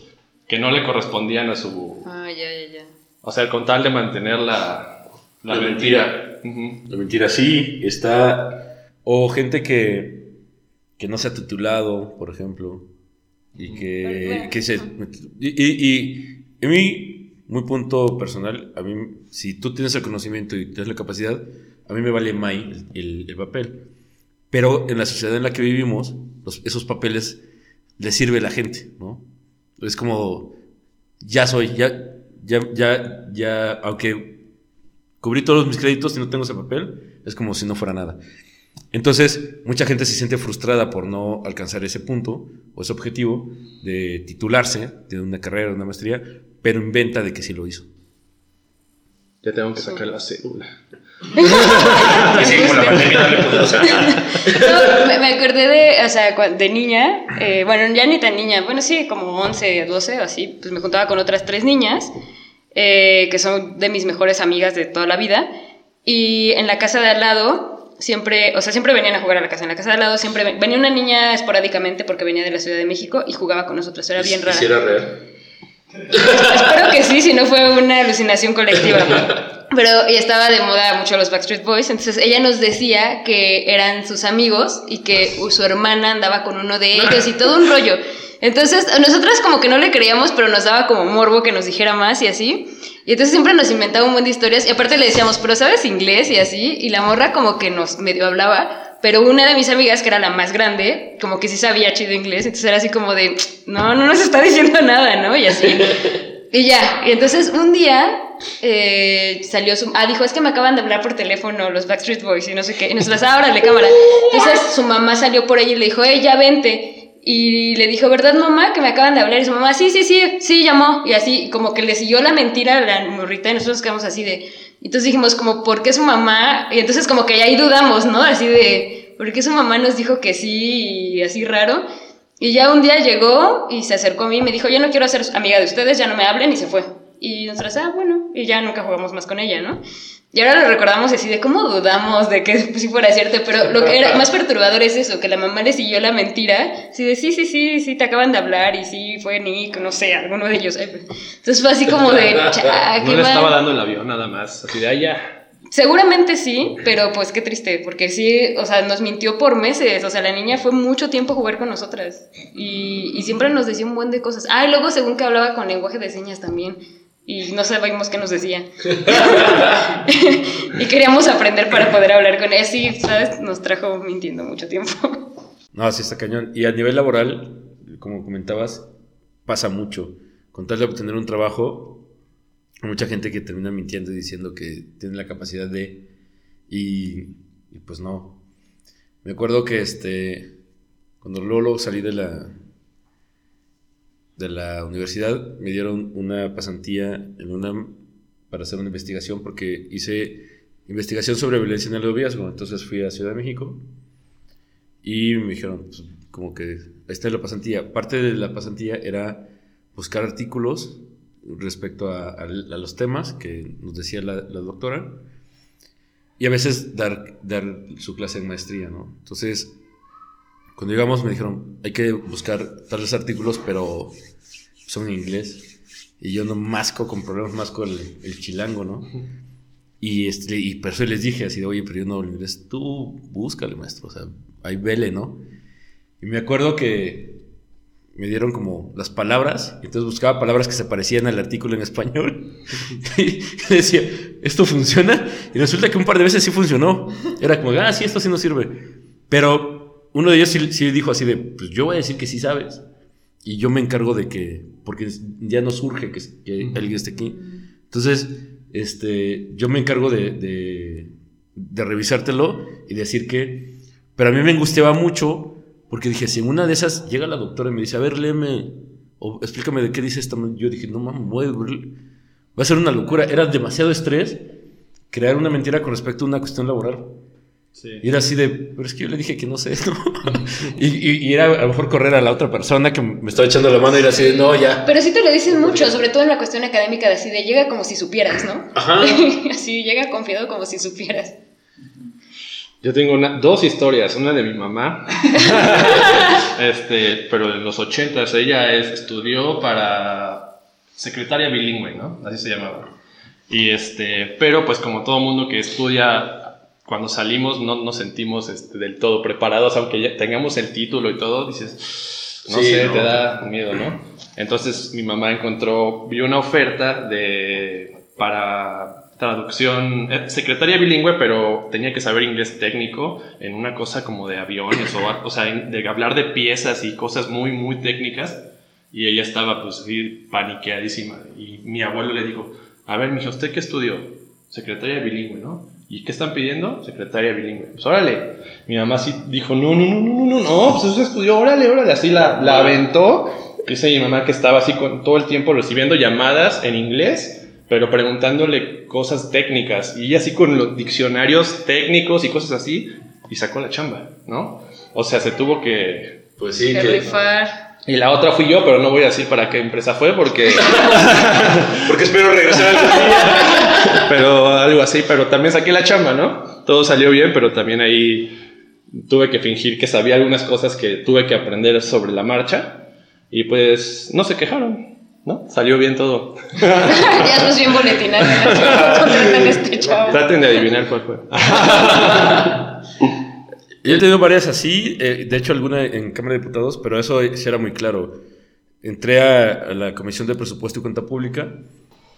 Speaker 4: que no le correspondían a su...
Speaker 3: Ah, ya, ya, ya.
Speaker 4: O sea, con tal de mantener la, la,
Speaker 6: La
Speaker 4: mentira.
Speaker 2: La mentira sí, está. O gente que, que no se ha titulado, por ejemplo. Y que, que se. Y, y, y en mi muy punto personal, a mí, si tú tienes el conocimiento y tienes la capacidad, a mí me vale más el, el- el papel. Pero en la sociedad en la que vivimos, los- esos papeles les sirve a la gente, ¿no? Es como, ya soy, ya, ya, ya, ya, aunque cubrí todos mis créditos y no tengo ese papel, es como si no fuera nada. Entonces, mucha gente se siente frustrada por no alcanzar ese punto o ese objetivo de titularse de una carrera, una maestría, pero inventa de que sí lo hizo.
Speaker 4: Ya tengo que sacar la cédula.
Speaker 6: Y sí, como la pandemia no le
Speaker 3: me, me acordé de, o sea, de niña, eh, bueno, ya ni tan niña, bueno, sí, como 11, 12 o así, pues me juntaba con otras tres niñas, eh, que son de mis mejores amigas de toda la vida, y en la casa de al lado, siempre, o sea, siempre venían a jugar a la casa, en la casa de al lado siempre ven- venía una niña esporádicamente porque venía de la Ciudad de México y jugaba con nosotros, era bien rara.
Speaker 6: Si era real.
Speaker 3: Espero que sí, si no fue una alucinación colectiva. Pero y estaba de moda mucho los Backstreet Boys, entonces ella nos decía que eran sus amigos y que su hermana andaba con uno de ellos y todo un rollo. Entonces, nosotras como que no le creíamos, pero nos daba como morbo que nos dijera más y así. Y entonces siempre nos inventaba un buen de historias y aparte le decíamos, pero ¿sabes inglés? Y así. Y la morra como que nos medio hablaba, pero una de mis amigas, que era la más grande, como que sí sabía chido inglés, entonces era así como de, no, no nos está diciendo nada, ¿no? Y así. Y ya, y entonces un día eh, salió su... Ah, dijo, es que me acaban de hablar por teléfono los Backstreet Boys y no sé qué. Y nosotras, ah, órale, cámara. Entonces su mamá salió por ahí y le dijo, hey, ya vente. Y le dijo, ¿verdad, mamá? Que me acaban de hablar. Y su mamá, sí, sí, sí, sí, llamó. Y así, como que le siguió la mentira a la morrita y nosotros nos quedamos así de... Entonces dijimos, como, ¿por qué su mamá? Y entonces como que ahí dudamos, ¿no? Así de, ¿por qué su mamá nos dijo que sí y así raro? Y ya un día llegó y se acercó a mí y me dijo, yo no quiero ser amiga de ustedes, ya no me hablen y se fue. Y nosotros, ah, bueno, y ya nunca jugamos más con ella, ¿no? Y ahora lo recordamos así de cómo dudamos de que sí fuera cierto, pero lo que era más perturbador es eso, que la mamá le siguió la mentira, así de sí, sí, sí, sí, te acaban de hablar y sí, fue Nick, no sé, alguno de ellos. Pues. Entonces fue así como de, cha,
Speaker 4: No le estaba dando el avión nada más. Así de allá.
Speaker 3: Seguramente sí, pero pues qué triste, porque sí, o sea, nos mintió por meses, o sea, la niña fue mucho tiempo a jugar con nosotras y, y siempre nos decía un buen de cosas. Ah, y luego según que hablaba con lenguaje de señas también y no sabíamos qué nos decía. y queríamos aprender para poder hablar con ella, sí, ¿sabes? Nos trajo mintiendo mucho tiempo.
Speaker 2: No, así está cañón. Y a nivel laboral, como comentabas, pasa mucho. Con tal de obtener un trabajo, mucha gente que termina mintiendo y diciendo que tiene la capacidad de... Y, y pues no. Me acuerdo que este... Cuando luego salí de la... De la universidad, me dieron una pasantía en una para hacer una investigación porque hice investigación sobre violencia en el noviazgo. Entonces fui a Ciudad de México y me dijeron, pues, como que ahí está la pasantía. Parte de la pasantía era buscar artículos respecto a, a- a los temas que nos decía la, la doctora y a veces dar, dar su clase en maestría, ¿no? Entonces, cuando llegamos me dijeron, hay que buscar tales artículos, pero son en inglés. Y yo no masco con problemas, masco el, el chilango, ¿no? Y, este, y por eso les dije así de, oye, pero yo no hablo inglés. Tú búscale, maestro. O sea, ahí vele, ¿no? Y me acuerdo que me dieron como las palabras. Y entonces buscaba palabras que se parecían al artículo en español. y decía, ¿esto funciona? Y resulta que un par de veces sí funcionó. Era como, ah, sí, esto sí nos sirve. Pero uno de ellos sí, sí dijo así de, pues yo voy a decir que sí sabes. Y yo me encargo de que, porque ya no surge que, que alguien esté aquí. Entonces, este, yo me encargo de, de, de revisártelo y decir que... Pero a mí me angustiaba mucho porque dije, si en una de esas llega la doctora y me dice, a ver, léeme o explícame de qué dice esto. Yo dije, no mames, voy a va a ser una locura. Era demasiado estrés crear una mentira con respecto a una cuestión laboral.
Speaker 4: Sí.
Speaker 2: Y era así de, pero es que yo le dije que no sé, ¿no? y, y- y era a lo mejor correr a la otra persona que me estaba echando la mano y era así de, no, ya.
Speaker 3: Pero sí te lo dicen mucho, sobre todo en la cuestión académica, de así de llega como si supieras, ¿no?
Speaker 6: Ajá.
Speaker 3: así llega confiado como si supieras.
Speaker 4: Yo tengo una- dos historias, una de mi mamá, este, pero en los ochentas ella es- estudió para secretaria bilingüe, ¿no? Así se llamaba. Y este, pero pues como todo mundo que estudia, cuando salimos no nos sentimos este, del todo preparados, aunque ya tengamos el título y todo, dices, no
Speaker 6: Sí,
Speaker 4: sé,
Speaker 6: no.
Speaker 4: te da miedo, ¿no? Entonces mi mamá encontró, vio una oferta de, para traducción, eh, secretaria bilingüe, pero tenía que saber inglés técnico en una cosa como de aviones, o, o sea, de hablar de piezas y cosas muy, muy técnicas. Y ella estaba pues paniqueadísima. Y mi abuelo le dijo, a ver, mija, ¿usted qué estudió? Secretaria bilingüe, ¿no? ¿Y qué están pidiendo? Secretaria bilingüe. Pues órale. Mi mamá sí dijo, no, no, no, no, no, no, pues eso estudió, órale, órale. Así la, la aventó. Dice mi mamá que estaba así con, todo el tiempo recibiendo llamadas en inglés, pero preguntándole cosas técnicas. Y así con los diccionarios técnicos y cosas así, y sacó la chamba, ¿no? O sea, se tuvo que...
Speaker 6: Pues sí,
Speaker 3: Que
Speaker 6: que,
Speaker 3: rifar.
Speaker 4: Y la otra fui yo, pero no voy a decir para qué empresa fue, porque...
Speaker 6: porque espero regresar algún día.
Speaker 4: pero algo así, pero también saqué la chamba, ¿no? Todo salió bien, pero también ahí tuve que fingir que sabía algunas cosas que tuve que aprender sobre la marcha y pues no se quejaron, ¿no? Salió bien todo.
Speaker 3: ya sos bien a este chavo.
Speaker 4: Traten de adivinar cuál fue.
Speaker 2: Yo he tenido varias así, eh, de hecho alguna en Cámara de Diputados, pero eso sí era muy claro. Entré a, a la Comisión de Presupuesto y Cuenta Pública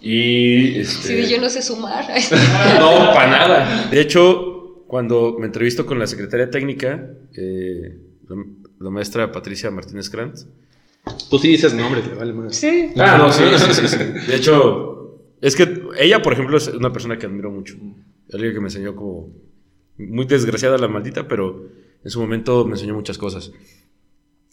Speaker 2: y... Este,
Speaker 3: Sí, yo no sé sumar.
Speaker 2: No, para nada. De hecho, cuando me entrevisto con la secretaria técnica, eh, la, la maestra Patricia Martínez Krantz.
Speaker 4: Tú sí dices nombres, le vale más.
Speaker 3: Sí.
Speaker 2: Ah, no, sí, sí, sí, sí. De hecho, es que ella, por ejemplo, es una persona que admiro mucho. Alguien que me enseñó como... Muy desgraciada la maldita, pero en su momento me enseñó muchas cosas.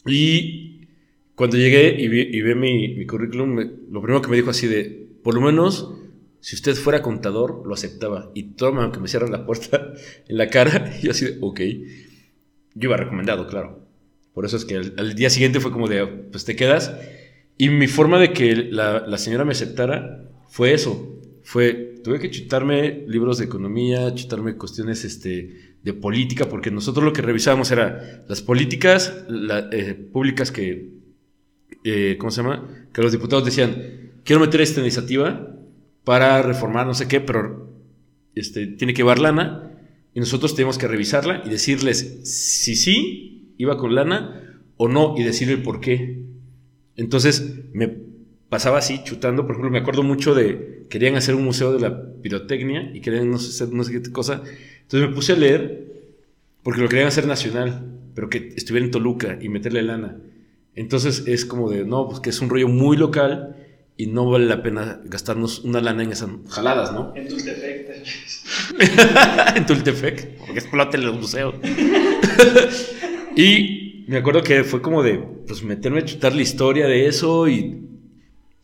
Speaker 2: Y cuando llegué y vi, y vi mi, mi currículum, me- lo primero que me dijo así de, por lo menos, si usted fuera contador, lo aceptaba. Y toma, aunque me cierran la puerta en la cara, y yo así de, ok. Yo iba recomendado, claro. Por eso es que al, día siguiente fue como de, pues te quedas. Y mi forma de que la, señora me aceptara fue eso. Fue, tuve que chutarme libros de economía, chutarme cuestiones este, de política, porque nosotros lo que revisábamos era las políticas eh, públicas que, eh, ¿cómo se llama? Que los diputados decían, quiero meter esta iniciativa para reformar no sé qué, pero este, tiene que llevar lana y nosotros tenemos que revisarla y decirles si sí iba con lana o no y decirle el por qué. Entonces me pasaba así chutando, por ejemplo, me acuerdo mucho de querían hacer un museo de la pirotecnia y querían no sé, hacer no sé qué cosa. Entonces me puse a leer porque lo querían hacer nacional, pero que estuviera en Toluca y meterle lana. Entonces es como de, no, pues que es un rollo muy local y no vale la pena gastarnos una lana en esas jaladas, ¿no?
Speaker 5: En defectos.
Speaker 2: en Tultepec, porque explote el museo. y me acuerdo que fue como de, pues meterme a chutar la historia de eso y,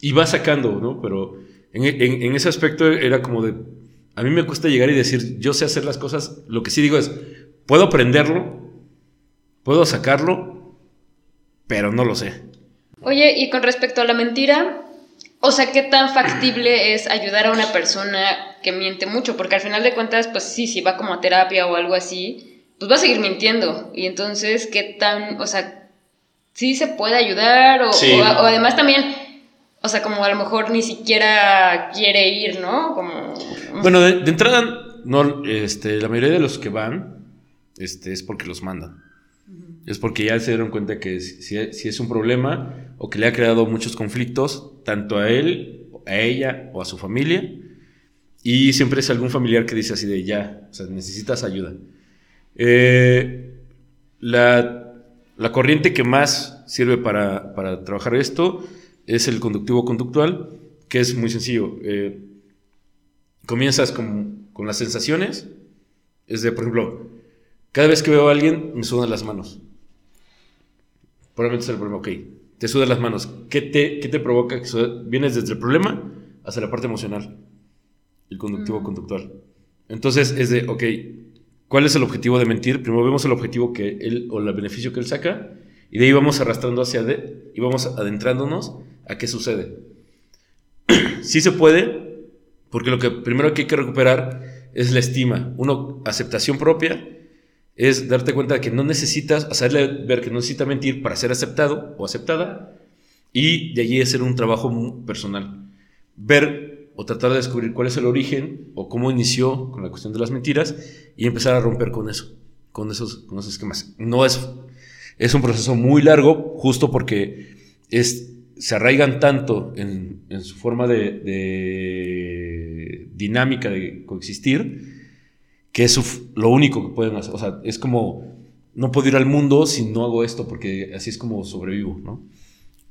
Speaker 2: y va sacando, ¿no? Pero en, en- en ese aspecto era como de, a mí me cuesta llegar y decir, yo sé hacer las cosas, lo que sí digo es, puedo aprenderlo, puedo sacarlo, pero no lo sé.
Speaker 3: Oye, y con respecto a la mentira, o sea, ¿qué tan factible es ayudar a una persona que miente mucho? Porque al final de cuentas, pues sí, si va como a terapia o algo así, pues va a seguir mintiendo. Y entonces, ¿qué tan, o sea, sí se puede ayudar? O,
Speaker 2: Sí.
Speaker 3: o- o además también, o sea, como a lo mejor ni siquiera quiere ir, ¿no? Como...
Speaker 2: Bueno, de, de entrada, no, este, la mayoría de los que van este, es porque los mandan. Es porque ya se dieron cuenta que si, si es un problema o que le ha creado muchos conflictos, tanto a él, a ella o a su familia. Y siempre es algún familiar que dice así de ya, o sea, necesitas ayuda. Eh, la, la corriente que más sirve para, para trabajar esto es el conductivo conductual, que es muy sencillo. Eh, comienzas con, con las sensaciones. Es de, por ejemplo, cada vez que veo a alguien me sudan las manos. Probablemente es el problema, ok. Te sudan las manos. ¿Qué te, qué te provoca? Vienes desde el problema hasta la parte emocional. El conductivo conductual. Entonces es de, ok, ¿cuál es el objetivo de mentir? Primero vemos el objetivo que él o el beneficio que él saca y de ahí vamos arrastrando hacia de, y vamos adentrándonos a qué sucede. sí se puede, porque lo que primero que hay que recuperar es la estima. Uno, aceptación propia, es darte cuenta de que no necesitas, hacerle ver que no necesita mentir para ser aceptado o aceptada, y de allí hacer un trabajo personal. Ver o tratar de descubrir cuál es el origen o cómo inició con la cuestión de las mentiras y empezar a romper con eso, con esos, con esos esquemas. No es, es un proceso muy largo, justo porque es, se arraigan tanto en, su forma de, dinámica de coexistir que es lo único que pueden hacer. O sea, es como, no puedo ir al mundo si no hago esto, porque así es como sobrevivo, ¿no?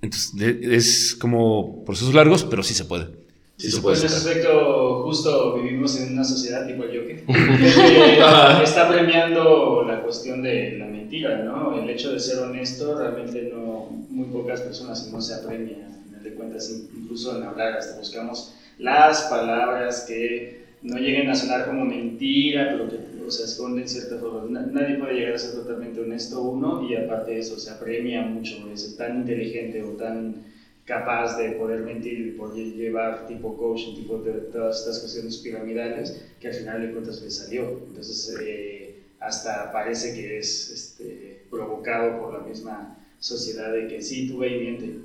Speaker 2: Entonces, es como procesos largos, pero sí se puede. Sí se puede
Speaker 5: en ese aspecto, justo vivimos en una sociedad tipo el Joker, que está premiando la cuestión de la mentira, ¿no? El hecho de ser honesto, realmente no, muy pocas personas no se apremia, al final de cuentas, incluso en hablar, hasta buscamos las palabras que no lleguen a sonar como mentira, pero que o sea, esconden cierta forma. Na- Nadie puede llegar a ser totalmente honesto uno y aparte de eso se apremia mucho ser tan inteligente o tan capaz de poder mentir y poder llevar tipo coaching, tipo de, todas estas cuestiones piramidales que al final de cuentas le salió. Entonces eh, hasta parece que es este, provocado por la misma sociedad de que sí, tú ve y miente.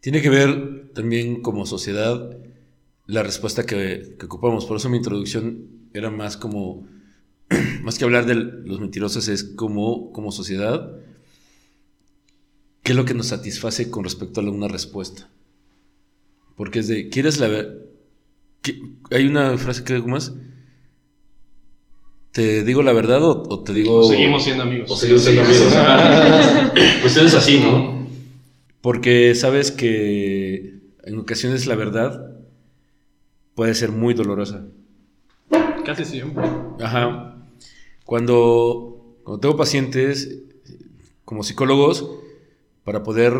Speaker 2: Tiene que ver también como sociedad la respuesta que, que ocupamos. Por eso mi introducción era más como, más que hablar de los mentirosos, es como, como sociedad, qué es lo que nos satisface con respecto a una respuesta. Porque es de, ¿quieres la ver? Hay una frase que ¿cómo es? ¿Te digo la verdad o, o te digo...
Speaker 4: O seguimos siendo amigos.
Speaker 6: O seguimos siendo amigos. pues es así, ¿no?
Speaker 2: Porque sabes que en ocasiones la verdad puede ser muy dolorosa.
Speaker 4: Casi siempre.
Speaker 2: Ajá. Cuando, cuando tengo pacientes, como psicólogos, para poder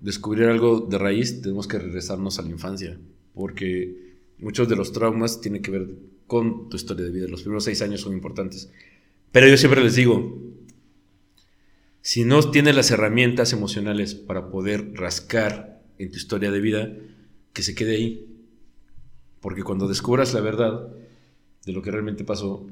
Speaker 2: descubrir algo de raíz, tenemos que regresarnos a la infancia. Porque muchos de los traumas tienen que ver con tu historia de vida. Los primeros seis años son importantes. Pero yo siempre les digo, si no tienes las herramientas emocionales para poder rascar en tu historia de vida, que se quede ahí. Porque cuando descubras la verdad de lo que realmente pasó,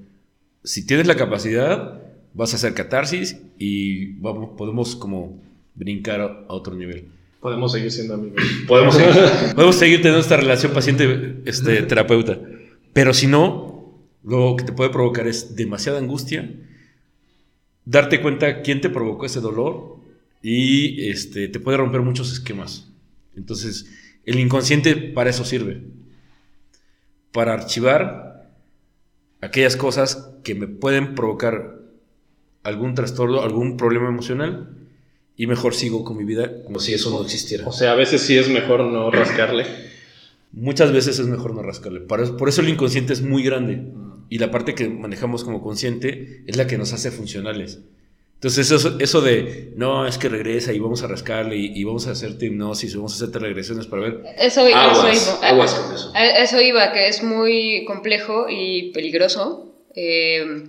Speaker 2: si tienes la capacidad, vas a hacer catarsis y vamos, podemos como brincar a otro nivel.
Speaker 4: Podemos seguir siendo amigos.
Speaker 2: Podemos seguir, podemos seguir teniendo esta relación paciente-terapeuta. Pero si no, lo que te puede provocar es demasiada angustia, darte cuenta quién te provocó ese dolor y este, te puede romper muchos esquemas. Entonces, el inconsciente para eso sirve. Para archivar aquellas cosas que me pueden provocar algún trastorno, algún problema emocional y mejor sigo con mi vida como si eso no existiera.
Speaker 4: O sea, a veces sí es mejor no rascarle.
Speaker 2: Muchas veces es mejor no rascarle. Por eso, por eso el inconsciente es muy grande. Y la parte que manejamos como consciente es la que nos hace funcionales. Entonces eso, eso de, no, es que regresa y vamos a rascarle y, y vamos a hacerte hipnosis, vamos a hacerte regresiones para ver.
Speaker 3: Eso,
Speaker 6: Aguas,
Speaker 3: eso iba.
Speaker 6: aguas con eso.
Speaker 3: A- Eso iba, que es muy complejo y peligroso. Eh,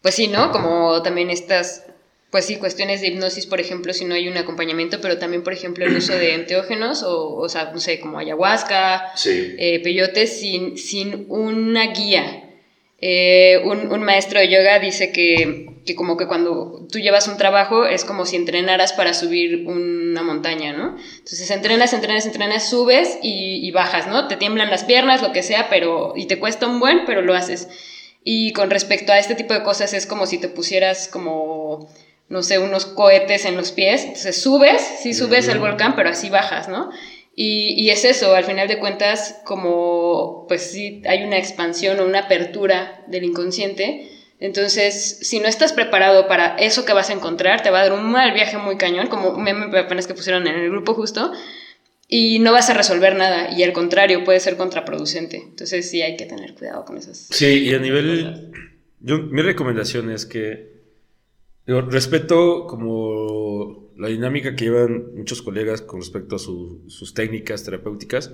Speaker 3: pues sí, ¿no? Como también estas, pues sí, cuestiones de hipnosis, por ejemplo, si no hay un acompañamiento, pero también, por ejemplo, el uso de enteógenos, o, o sea, no sé, como ayahuasca,
Speaker 6: Sí.
Speaker 3: eh, peyote, sin, sin una guía. Eh, un, un maestro de yoga dice que, que como que cuando tú llevas un trabajo es como si entrenaras para subir una montaña, ¿no? Entonces entrenas, entrenas, entrenas, subes y, y bajas, ¿no? Te tiemblan las piernas, lo que sea, pero y te cuesta un buen, pero lo haces. Y con respecto a este tipo de cosas es como si te pusieras como, no sé, unos cohetes en los pies. Entonces subes, sí subes al volcán, pero así bajas, ¿no? Y, y es eso, al final de cuentas, como pues sí hay una expansión o una apertura del inconsciente. Entonces, si no estás preparado para eso que vas a encontrar, te va a dar un mal viaje muy cañón, como meme apenas que pusieron en el grupo justo, y no vas a resolver nada, y al contrario, puede ser contraproducente. Entonces, sí hay que tener cuidado con esas.
Speaker 2: Sí, y a nivel... Yo, mi recomendación es que respeto como la dinámica que llevan muchos colegas con respecto a su- sus técnicas terapéuticas,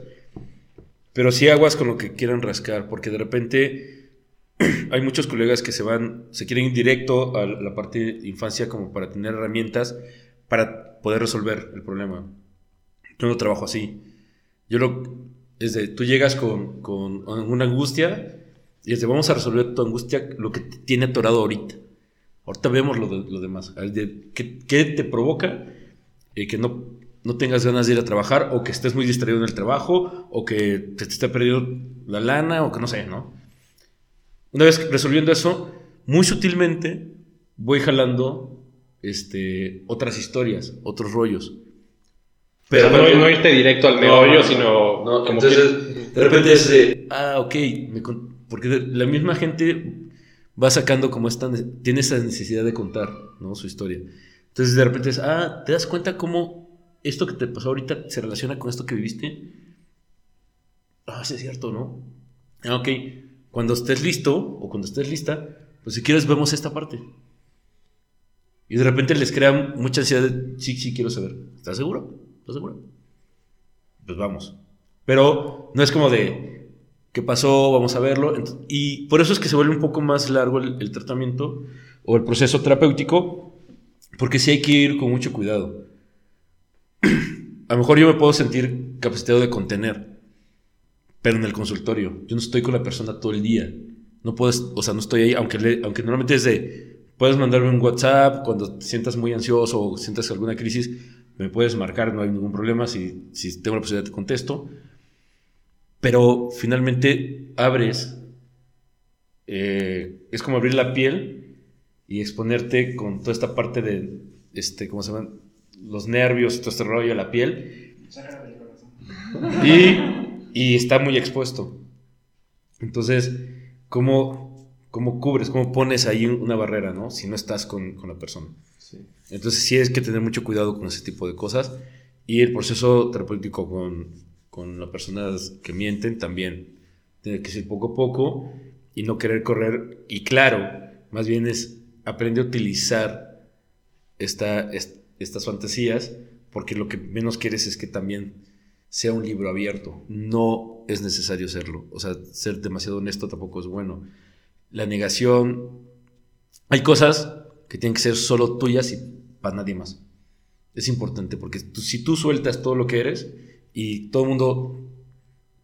Speaker 2: pero sí aguas con lo que quieran rascar, porque de repente hay muchos colegas que se van, se quieren ir directo a la parte de infancia como para tener herramientas para poder resolver el problema. Yo no trabajo así. Yo lo, es de, tú llegas con, con una angustia y es de, vamos a resolver tu angustia, lo que te tiene atorado ahorita. Ahorita vemos lo, de- lo demás. ¿qué, qué te provoca eh, que no, no tengas ganas de ir a trabajar o que estés muy distraído en el trabajo o que te, te esté perdiendo la lana o que no sé, ¿no? Una vez resolviendo eso, muy sutilmente voy jalando este, otras historias, otros rollos.
Speaker 4: Pero no, no irte directo al meollo,
Speaker 6: no,
Speaker 4: sino
Speaker 6: No, entonces, de repente es de.
Speaker 2: Ah, ok. me porque la misma gente va sacando como esta, tiene esa necesidad de contar, ¿no? Su historia. Entonces de repente es, ah, ¿te das cuenta cómo esto que te pasó ahorita se relaciona con esto que viviste? Ah, sí es cierto, ¿no? Ah, ok. Cuando estés listo o cuando estés lista, pues si quieres vemos esta parte. Y de repente les crea mucha ansiedad de, sí, sí, quiero saber. ¿Estás seguro? ¿Estás seguro? Pues vamos. Pero no es como de, ¿qué pasó? Vamos a verlo. Y por eso es que se vuelve un poco más largo el, tratamiento o el proceso terapéutico, porque sí hay que ir con mucho cuidado. A lo mejor yo me puedo sentir capacitado de contener, pero en el consultorio. Yo no estoy con la persona todo el día. No puedes, o sea, no estoy ahí, aunque, le- aunque normalmente es de, puedes mandarme un WhatsApp cuando sientas muy ansioso o sientas alguna crisis, me puedes marcar, no hay ningún problema, si, si tengo la posibilidad te contesto. Pero finalmente abres, eh, es como abrir la piel y exponerte con toda esta parte de, este, ¿cómo se llaman? Los nervios, todo este rollo de la piel. Y, y está muy expuesto. Entonces, ¿cómo, cómo cubres, cómo pones ahí una barrera, ¿no? Si no estás con, con la persona. Entonces sí hay que tener mucho cuidado con ese tipo de cosas. Y el proceso terapéutico con, con las personas que mienten también tiene que ser poco a poco y no querer correr. Y claro, más bien es aprende a utilizar esta, est- estas fantasías porque lo que menos quieres es que también sea un libro abierto. No es necesario serlo. O sea, ser demasiado honesto tampoco es bueno. La negación... Hay cosas que tienen que ser solo tuyas y para nadie más. Es importante porque tú- si tú sueltas todo lo que eres y todo el mundo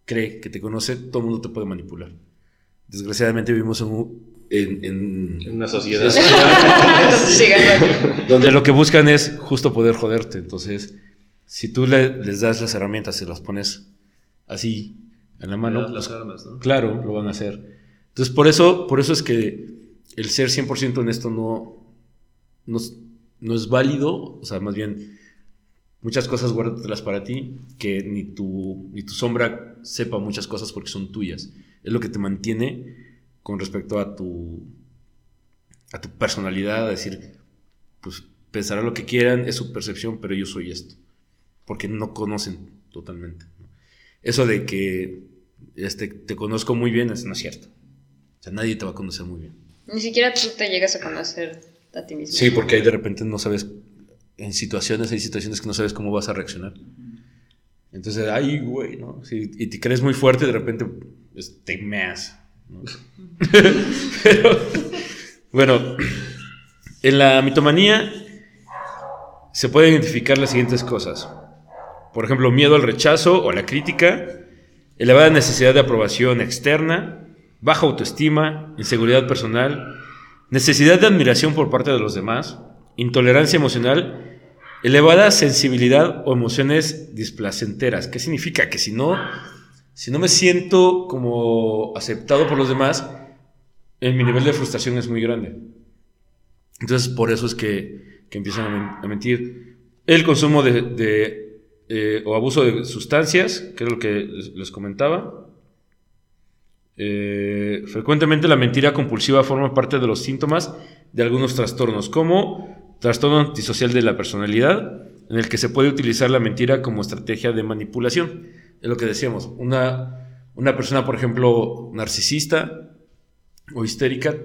Speaker 2: cree que te conoce, todo el mundo te puede manipular. Desgraciadamente vivimos en, un- en- en-
Speaker 4: En una sociedad.
Speaker 2: Donde lo que buscan es justo poder joderte. Entonces, si tú le- les das las herramientas y las pones así en la mano,
Speaker 6: las
Speaker 2: pues,
Speaker 6: armas, ¿no?
Speaker 2: claro, lo van a hacer. Entonces, por eso, por eso es que el ser 100% honesto no, no, no es válido. O sea, más bien, muchas cosas guárdatelas para ti, que ni tu, ni tu sombra sepa muchas cosas porque son tuyas. Es lo que te mantiene con respecto a tu, a tu personalidad, a decir, pues pensará lo que quieran, es su percepción, pero yo soy esto. Porque no conocen totalmente. Eso de que este, te conozco muy bien, es, no es cierto. O sea, nadie te va a conocer muy bien.
Speaker 3: Ni siquiera tú te llegas a conocer a ti mismo.
Speaker 2: Sí, porque ahí de repente no sabes, en situaciones, hay situaciones que no sabes cómo vas a reaccionar. Entonces, ay, güey, ¿no? Sí, y te crees muy fuerte de repente pues, te meas. ¿no? Pero, bueno, en la mitomanía se pueden identificar las siguientes cosas. Por ejemplo, miedo al rechazo o a la crítica, elevada necesidad de aprobación externa, baja autoestima, inseguridad personal, necesidad de admiración por parte de los demás, intolerancia emocional, elevada sensibilidad o emociones displacenteras. ¿Qué significa? Que si no, si no me siento como aceptado por los demás, en mi nivel de frustración es muy grande. Entonces, por eso es que, que empiezan a, men- a mentir. El consumo de, de, eh, o abuso de sustancias, que es lo que les, les comentaba. Eh, frecuentemente la mentira compulsiva forma parte de los síntomas de algunos trastornos, como trastorno antisocial de la personalidad, en el que se puede utilizar la mentira como estrategia de manipulación. Es lo que decíamos, una, una persona, por ejemplo, narcisista o histérica,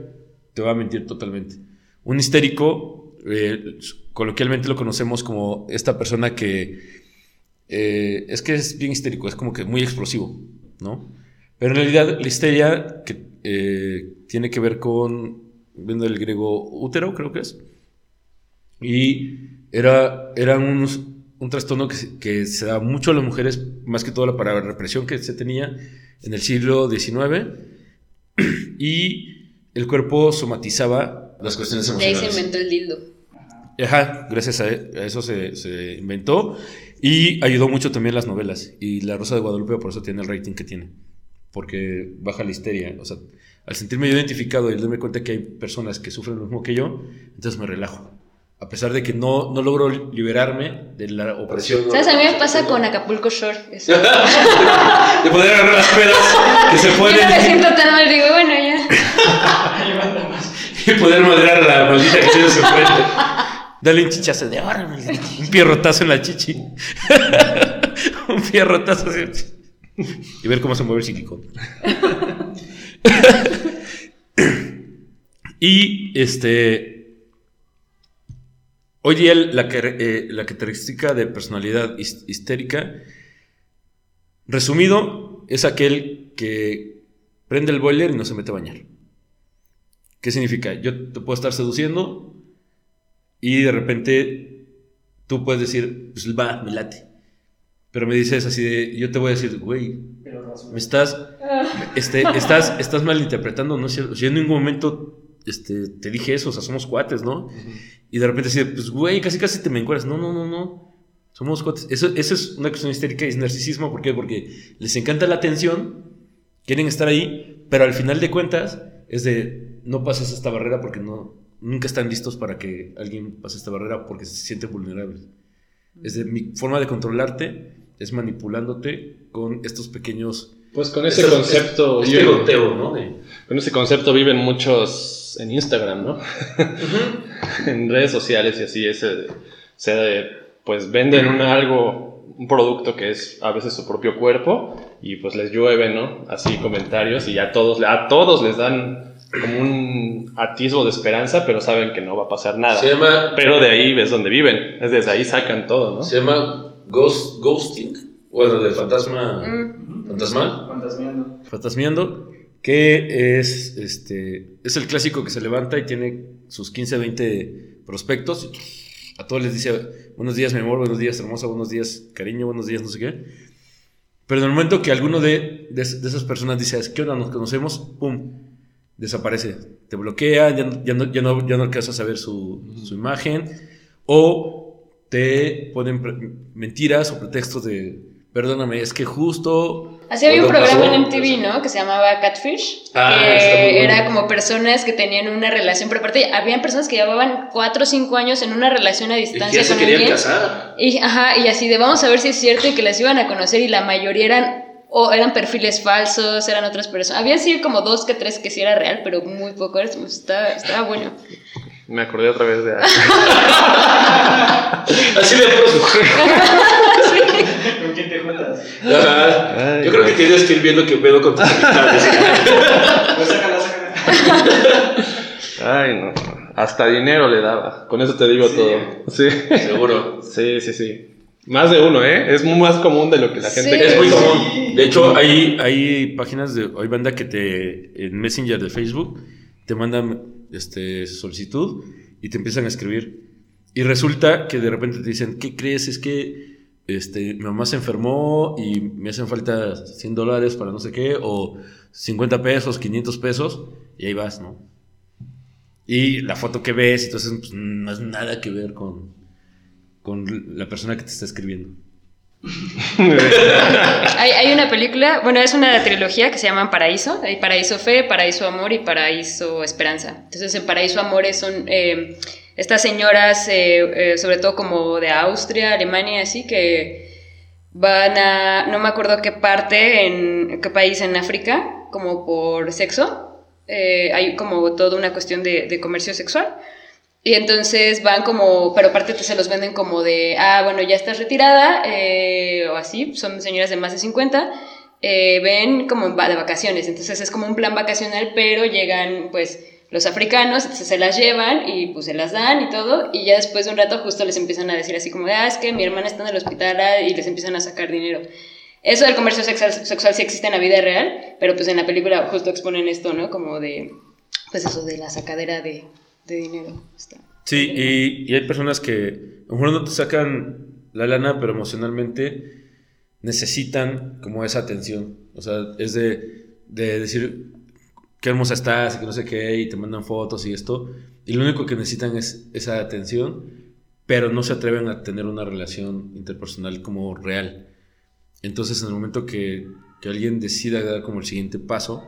Speaker 2: te va a mentir totalmente. Un histérico, eh, coloquialmente lo conocemos como esta persona que eh, es que es bien histérico, es como que muy explosivo, ¿no? Pero en realidad la histeria que eh, tiene que ver con, viendo el griego útero, creo que es, y era, era un, un trastorno que, se- que se da mucho a las mujeres, más que todo la- para la represión que se tenía en el siglo XIX, y el cuerpo somatizaba las cuestiones
Speaker 3: De ahí se
Speaker 2: emocionales.
Speaker 3: inventó el dildo.
Speaker 2: Ajá, gracias a, a eso se, se inventó y ayudó mucho también las novelas. Y La Rosa de Guadalupe por eso tiene el rating que tiene, porque baja la histeria. O sea, al sentirme yo identificado y darme cuenta que hay personas que sufren lo mismo que yo, entonces me relajo. A pesar de que no, no logro liberarme de la opresión.
Speaker 3: ¿Sabes? A mí me pasa con Acapulco Shore. eso.
Speaker 2: De poder agarrar las pedas que se
Speaker 3: Yo
Speaker 2: pueden
Speaker 3: no me siento tan mal, digo, bueno, ya.
Speaker 2: y poder madrear a la maldita que tiene su frente. Dale un chichazo de ahora, un pierrotazo en la chichi. un pierrotazo así. Y ver cómo se mueve el silicón. y este. Hoy día la, car- eh, la característica de personalidad his- histérica, resumido, es aquel que prende el boiler y no se mete a bañar. ¿Qué significa? Yo te puedo estar seduciendo y de repente tú puedes decir, pues va, me late. Pero me dices así de, yo te voy a decir, güey, me estás, este, estás, estás malinterpretando, ¿no es cierto? Yo en ningún momento este, te dije eso, o sea, somos cuates, ¿no? Y de repente así, pues, güey, casi casi te me encuentras. No, no, no, no. Somos cuates. Eso, eso es una cuestión histérica y es narcisismo. ¿Por qué? Porque les encanta la atención, quieren estar ahí, pero al final de cuentas es de, no pases esta barrera porque no, nunca están listos para que alguien pase esta barrera porque se sienten vulnerables. Es de, mi forma de controlarte es manipulándote con estos pequeños...
Speaker 4: Pues con ese concepto viven-
Speaker 6: ¿no? De-
Speaker 4: con ese concepto viven muchos en Instagram, ¿no? en redes sociales y así ese se pues venden un algo un producto que es a veces su propio cuerpo y pues les llueve, ¿no? Así comentarios y a todos a todos les dan como un atisbo de esperanza, pero saben que no va a pasar nada.
Speaker 6: Se llama,
Speaker 4: Pero de ahí ves donde viven, es desde ahí sacan todo, ¿no?
Speaker 6: se llama ghost, ghosting. Bueno, de fantasma.
Speaker 3: Mm.
Speaker 6: ¿Fantasmal?
Speaker 5: Fantasmeando.
Speaker 2: fantasmeando, que es, este, es el clásico que se levanta y tiene sus 15, 20 prospectos a todos les dice buenos días, mi amor, buenos días, hermosa, buenos días, cariño, buenos días, no sé qué. Pero en el momento que alguno de, de, de esas personas dice, ¿qué onda? Nos conocemos, ¡pum! Desaparece. Te bloquea, ya, no- ya, no, ya, no, ya no alcanzas a ver su, su imagen. O te ponen mentiras o pretextos de, perdóname, es que justo...
Speaker 3: Así había un programa
Speaker 2: pasó-
Speaker 3: en MTV, ¿no? Que se llamaba Catfish.
Speaker 6: Ah,
Speaker 3: que era como personas que tenían una relación, pero aparte habían personas que llevaban 4 o 5 años en una relación a
Speaker 6: Y
Speaker 3: distancia
Speaker 6: que se
Speaker 3: con
Speaker 6: querían
Speaker 3: alguien.
Speaker 6: casar.
Speaker 3: Y, ajá, y así de vamos a ver si es cierto y que las iban a conocer y la mayoría eran o eran perfiles falsos, eran otras personas. Había sí como dos que tres que sí era real, pero muy poco. Estaba, estaba bueno.
Speaker 4: Me acordé otra vez de...
Speaker 6: Así de pronto.
Speaker 5: ¿Con quién te juntas?
Speaker 6: Ajá.
Speaker 4: Ay,
Speaker 6: Yo creo que tienes que ir viendo qué pedo con tus amistades.
Speaker 5: Pues sácala, sácala.
Speaker 4: Ay, no. Hasta dinero le daba. Con eso te digo
Speaker 5: Sí.
Speaker 4: todo. Sí.
Speaker 6: Seguro.
Speaker 4: Sí, sí, sí. Más de uno, ¿eh? Es más común de lo que la gente
Speaker 3: Sí.
Speaker 4: cree.
Speaker 6: Es muy común.
Speaker 2: De hecho, hay, hay páginas de. Hay banda que te. En Messenger de Facebook te mandan este, solicitud y te empiezan a escribir. Y resulta que de repente te dicen: ¿Qué crees? Es que este, mi mamá se enfermó y me hacen falta 100 dólares para no sé qué, o 50 pesos, 500 pesos, y ahí vas, ¿no? Y la foto que ves, entonces pues, no es nada que ver con, con la persona que te está escribiendo.
Speaker 3: Hay, una película, bueno, es una trilogía que se llama Paraíso. Hay Paraíso Fe, Paraíso Amor y Paraíso Esperanza. Entonces, en Paraíso Amor son eh, estas señoras, eh, eh, sobre todo como de Austria, Alemania, así, que van a, no me acuerdo qué parte, en qué país en África, como por sexo. Eh, hay como toda una cuestión de, de comercio sexual. Y entonces van como, pero aparte te se los venden como de, ah, bueno, ya estás retirada, eh, o así, son señoras de más de 50, eh, ven como de vacaciones, entonces es como un plan vacacional, pero llegan pues los africanos, entonces se las llevan y pues se las dan y todo, y ya después de un rato justo les empiezan a decir así como ah, es que mi hermana está en el hospital ah", y les empiezan a sacar dinero. Eso del comercio sexual, sexual sí existe en la vida real, pero pues en la película justo exponen esto, ¿no? Como de, pues eso de la sacadera de, de dinero. Está.
Speaker 2: Sí, y, y hay personas que a lo mejor no te sacan la lana, pero emocionalmente necesitan como esa atención. O sea, es de, de decir qué hermosa estás y que no sé qué, y te mandan fotos y esto. Y lo único que necesitan es esa atención, pero no se atreven a tener una relación interpersonal como real. Entonces, en el momento que, que alguien decida dar como el siguiente paso,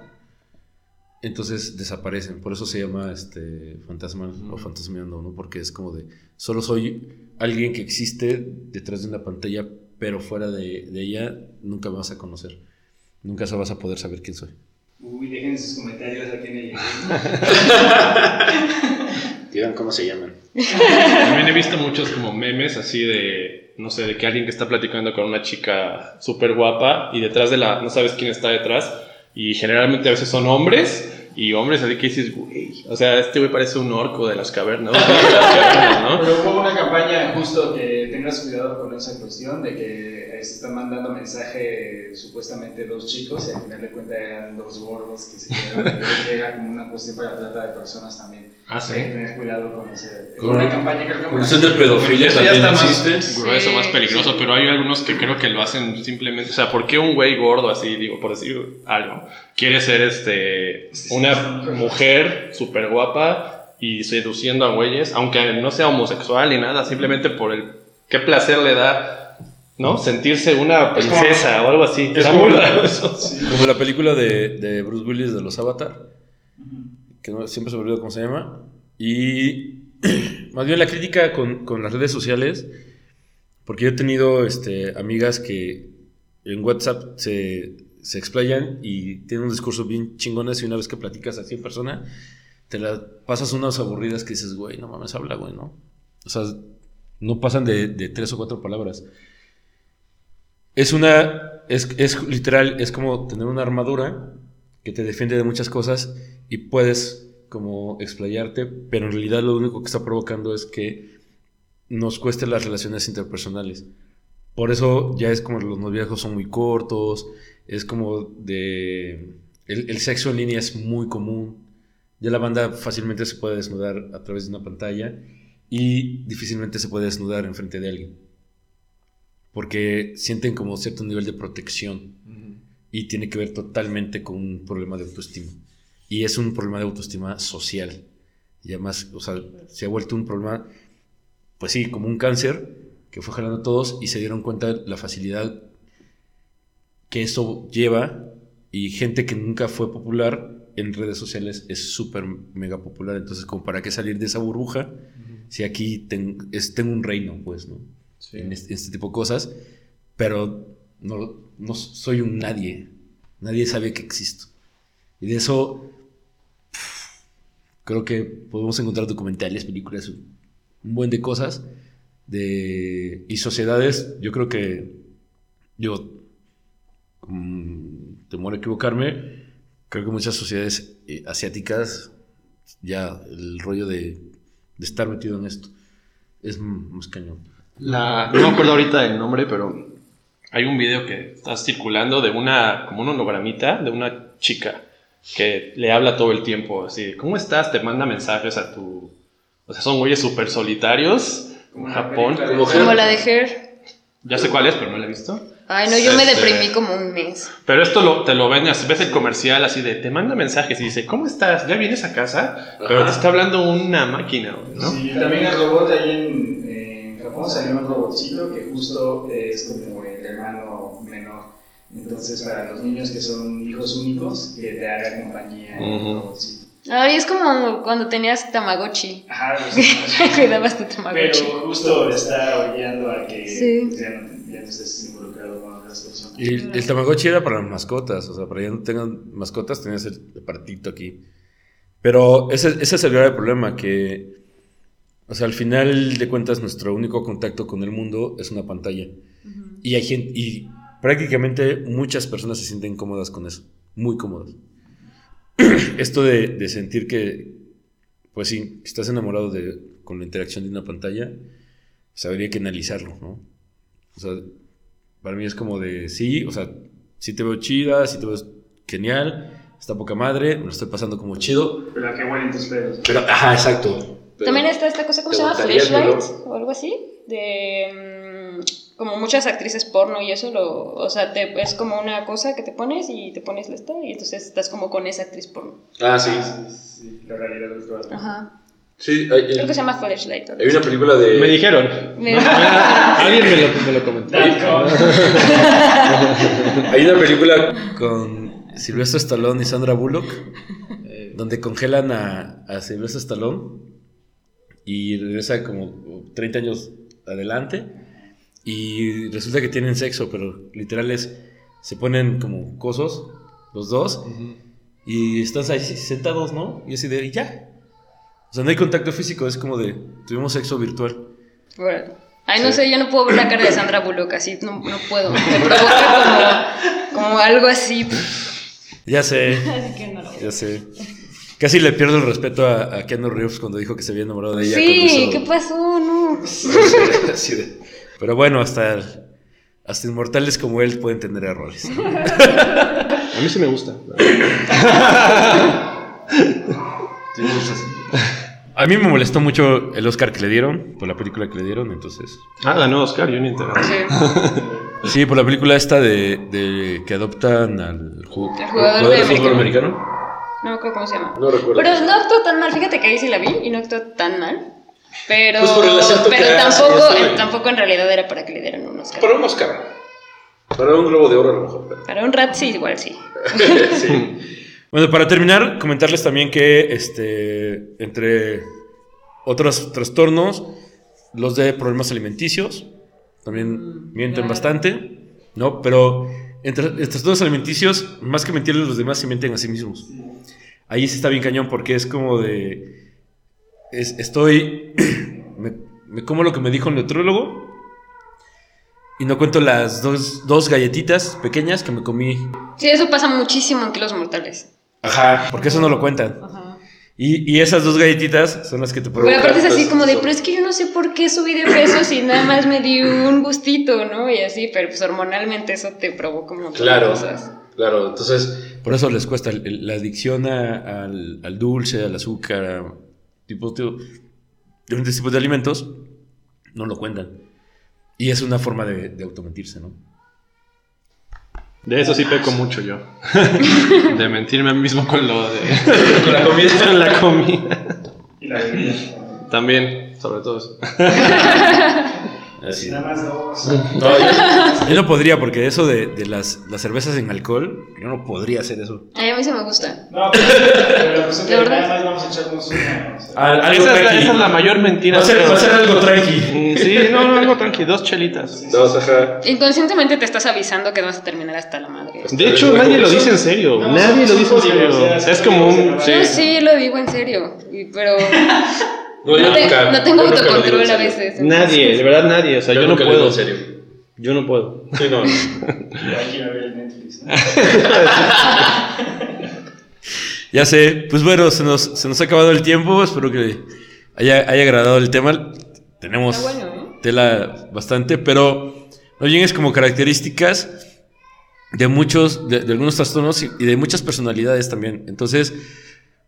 Speaker 2: entonces desaparecen. Por eso se llama este fantasma o fantasmeando, ¿no? Porque es como de solo soy alguien que existe detrás de una pantalla, pero fuera de, de ella nunca me vas a conocer. Nunca vas a poder saber quién soy.
Speaker 5: Uy, dejen sus comentarios aquí en el.
Speaker 6: Digan cómo se llaman.
Speaker 4: También he visto muchos como memes así de, no sé, de que alguien que está platicando con una chica súper guapa y detrás de la, no sabes quién está detrás y generalmente a veces son hombres y hombres así que dices, güey, o sea, este güey parece un orco de las cavernas.
Speaker 5: Pero hubo una campaña justo que tengas cuidado con esa cuestión de que se están mandando mensaje supuestamente dos chicos y al final de cuentas eran dos gordos que se quedaron que era como una cuestión para trata de personas también.
Speaker 4: Ah, sí.
Speaker 5: Hay que tener cuidado con ese.
Speaker 2: Con-
Speaker 5: una campaña creo que
Speaker 6: Cuestión de pedofilia
Speaker 4: Eso ya
Speaker 6: también
Speaker 4: está más
Speaker 6: existe.
Speaker 4: grueso,
Speaker 3: Sí,
Speaker 4: más peligroso, pero hay algunos que creo que lo hacen simplemente, o sea, ¿por qué un güey gordo así, digo, por decir algo, quiere ser este una mujer súper guapa y seduciendo a güeyes, aunque no sea homosexual ni nada, simplemente por el qué placer le da, ¿no? Sentirse una
Speaker 5: como-
Speaker 4: princesa o algo así.
Speaker 2: es como- la película de, de Bruce Willis de los Avatar, que no, siempre se me olvida cómo se llama. Y más bien la crítica con, con las redes sociales, porque yo he tenido este, amigas que en WhatsApp se, se explayan y tienen un discurso bien chingones y una vez que platicas así en persona, te la pasas unas aburridas que dices, güey, no mames, habla, güey, ¿no? O sea, no pasan de, de tres o cuatro palabras. Es una, es, es literal, es como tener una armadura que te defiende de muchas cosas y puedes como explayarte, pero en realidad lo único que está provocando es que nos cueste las relaciones interpersonales. Por eso ya es como los noviazgos son muy cortos, es como de... El, el sexo en línea es muy común, ya la banda fácilmente se puede desnudar a través de una pantalla y difícilmente se puede desnudar enfrente de alguien. Porque sienten como cierto nivel de protección y tiene que ver totalmente con un problema de autoestima. Y es un problema de autoestima social. Y además, o sea, se ha vuelto un problema, pues sí, como un cáncer que fue jalando a todos y se dieron cuenta de la facilidad que eso lleva y gente que nunca fue popular en redes sociales es súper mega popular. Entonces, como para qué salir de esa burbuja si aquí ten- es, tengo un reino, pues, ¿no? En este, este tipo de cosas, pero no, no soy un nadie. Nadie sabe que existo. Y de eso creo que podemos encontrar documentales, películas, un buen de cosas. De, y sociedades, yo creo que yo, con temor a equivocarme, creo que muchas sociedades eh, asiáticas, ya el rollo de, de estar metido en esto es más cañón.
Speaker 4: La, no me acuerdo ahorita del nombre, pero hay un video que está circulando de una, como una hologramita de una chica que le habla todo el tiempo, así, ¿cómo estás? Te manda mensajes a tu... O sea, son güeyes súper solitarios,
Speaker 5: Como
Speaker 4: en Japón.
Speaker 6: Como
Speaker 3: Como la de Her.
Speaker 4: Ya sé cuál es, pero no la he visto.
Speaker 3: Ay, no, yo me
Speaker 4: Este-
Speaker 3: deprimí como un mes.
Speaker 4: Pero esto lo, te lo ven, así, ves el comercial así de, te manda mensajes y dice, ¿cómo estás? ¿Ya vienes a casa? Pero te está hablando una máquina, ¿no?
Speaker 5: Sí, también el robot ahí en, Japón salió un robotcito que justo es como el hermano menor. Entonces, para los niños que son hijos únicos, que te haga compañía el
Speaker 4: Ujú.
Speaker 5: robotcito.
Speaker 3: Ay, es como cuando tenías Tamagotchi.
Speaker 5: Ajá, pues,
Speaker 3: Cuidabas tu Tamagotchi.
Speaker 5: pero justo está orillando a que
Speaker 3: Sí.
Speaker 5: ya, no, ya no estés involucrado con otras personas.
Speaker 2: Y el, el Tamagotchi era para las mascotas, o sea, para que no tengan mascotas tenías el apartito aquí. Pero ese, ese es el grave problema, que, o sea, al final de cuentas nuestro único contacto con el mundo es una pantalla. Y hay gente, y prácticamente muchas personas se sienten cómodas con eso, muy cómodas. Esto de, de sentir que, pues sí, estás enamorado de, con la interacción de una pantalla, pues habría que analizarlo, ¿no? O sea, para mí es como de, sí, o sea, sí te veo chida, sí te veo genial, está poca madre, me lo estoy pasando como chido.
Speaker 5: Pero a qué huelen tus pedos.
Speaker 2: Pero, ajá, exacto.
Speaker 6: Pero-
Speaker 3: También está esta cosa, ¿cómo
Speaker 6: ¿te
Speaker 3: se llama? Flashlight o algo así. De. mm, como muchas actrices porno y eso, lo, o sea, te, es como una cosa que te pones y te pones la esta y entonces estás como con esa actriz porno.
Speaker 6: Ah, sí.
Speaker 5: Sí, la realidad virtual.
Speaker 3: Ajá.
Speaker 6: Sí, hay,
Speaker 3: Creo que se llama Flashlight.
Speaker 6: hay una
Speaker 3: así.
Speaker 6: película de...
Speaker 4: Me dijeron.
Speaker 3: Me-
Speaker 4: Alguien me lo, me lo comentó.
Speaker 2: Hay una película con Silvestre Stallone y Sandra Bullock, donde congelan a, a Silvestre Stallone y regresa como 30 años adelante y resulta que tienen sexo, pero literal es, se ponen como cosos los dos y están ahí sentados, ¿no? Y así de, y ya. O sea, no hay contacto físico, es como de, tuvimos sexo virtual.
Speaker 3: Bueno. Ay, no sé, yo no puedo ver la cara de Sandra Bullock así, no, no puedo. Me provoca como, como algo así.
Speaker 2: Ya sé.
Speaker 3: Así que no lo
Speaker 2: Ya sé. Casi le pierdo el respeto a, a Keanu Reeves cuando dijo que se había enamorado de ella.
Speaker 3: Sí, ¿qué pasó? No.
Speaker 2: Así de- Pero bueno, hasta, hasta inmortales como él pueden tener errores.
Speaker 4: A mí sí me gusta.
Speaker 2: A mí me molestó mucho el Oscar que le dieron, por la película que le dieron, entonces...
Speaker 4: Ah, ganó Oscar, yo ni enteré.
Speaker 3: Sí.
Speaker 2: Sí, por la película esta de, de que adoptan al ju-
Speaker 3: jugador de
Speaker 2: fútbol
Speaker 3: americano. No me acuerdo cómo se llama.
Speaker 6: No recuerdo.
Speaker 3: Pero no actuó tan mal, fíjate que ahí sí la vi y no actuó tan mal. Pero,
Speaker 6: Pues por el acento que
Speaker 3: pero tampoco, en, tampoco en realidad era para que le dieran un Oscar.
Speaker 6: Para un Oscar. Para un globo de oro a lo mejor. pero-
Speaker 3: Para un rat sí, igual sí.
Speaker 6: sí.
Speaker 2: Bueno, para terminar, comentarles también que este, entre otros trastornos, los de problemas alimenticios también mienten
Speaker 3: claro.
Speaker 2: bastante, ¿no? Pero entre, trastornos alimenticios, más que mentirles a los demás, se mienten a sí mismos. Ahí sí está bien cañón porque es como de... es- estoy... me, me como lo que me dijo el nutriólogo y no cuento las dos, dos galletitas pequeñas que me comí.
Speaker 3: Sí, eso pasa muchísimo en kilos mortales.
Speaker 2: Ajá, porque eso no lo cuentan.
Speaker 3: Ajá.
Speaker 2: Y, y esas dos galletitas son las que te
Speaker 3: Pero
Speaker 2: provocan.
Speaker 3: aparte es así como de, pero es que yo no sé por qué subí de peso si nada más me di un gustito, ¿no? Y así, pero pues hormonalmente eso te provoca un montón de
Speaker 6: Claro.
Speaker 3: cosas.
Speaker 6: Claro, entonces...
Speaker 2: Por eso les cuesta la adicción a- al, al dulce, al azúcar. a- tipo, tío, diferentes tipos de alimentos, no lo cuentan. Y es una forma de, de automentirse, ¿no?
Speaker 4: De eso sí peco mucho yo. De mentirme a mí mismo con lo de.
Speaker 6: Con la comida.
Speaker 4: con la comida.
Speaker 5: Y la bebida.
Speaker 4: También, sobre todo eso.
Speaker 2: Así.
Speaker 5: Nada más dos.
Speaker 2: No, yo, yo no podría, porque eso de, de las, las cervezas en alcohol, yo no podría hacer eso.
Speaker 3: Ay, a mí sí me gusta.
Speaker 5: No, pero, pero la cuestión
Speaker 3: ¿De
Speaker 5: que
Speaker 3: verdad?
Speaker 5: nada más vamos a echarnos una. o sea.
Speaker 2: Ah, algo
Speaker 4: Esa es, la,
Speaker 2: tranqui.
Speaker 4: esa es la mayor mentira.
Speaker 2: Va a ser,
Speaker 4: creo.
Speaker 2: va a ser algo tranqui.
Speaker 4: Sí, no, no, algo tranqui, dos chelitas.
Speaker 6: Dos, ajá.
Speaker 3: Inconscientemente te estás avisando que vas a terminar hasta la madre.
Speaker 4: De hecho, nadie lo dice en serio.
Speaker 5: No,
Speaker 4: Nadie lo dice en serio. Es como un. Sí.
Speaker 3: Yo sí lo digo en serio, pero
Speaker 6: No, yo
Speaker 3: no, te-
Speaker 6: nunca-
Speaker 3: no tengo
Speaker 6: yo nunca lo digo en
Speaker 3: autocontrol a veces.
Speaker 4: Nadie, de verdad nadie. O sea, yo, no
Speaker 6: nunca lo digo
Speaker 4: puedo.
Speaker 6: en serio.
Speaker 4: Yo no puedo.
Speaker 6: Sí, no.
Speaker 5: Hay que ir a ver el Netflix. ¿no?
Speaker 2: Ya sé, pues bueno, se nos, se nos ha acabado el tiempo, espero que haya, haya agradado el tema. Tenemos
Speaker 3: bueno, ¿eh?
Speaker 2: tela bastante, pero más bien es como características de muchos, de, de algunos trastornos y, y de muchas personalidades también. Entonces,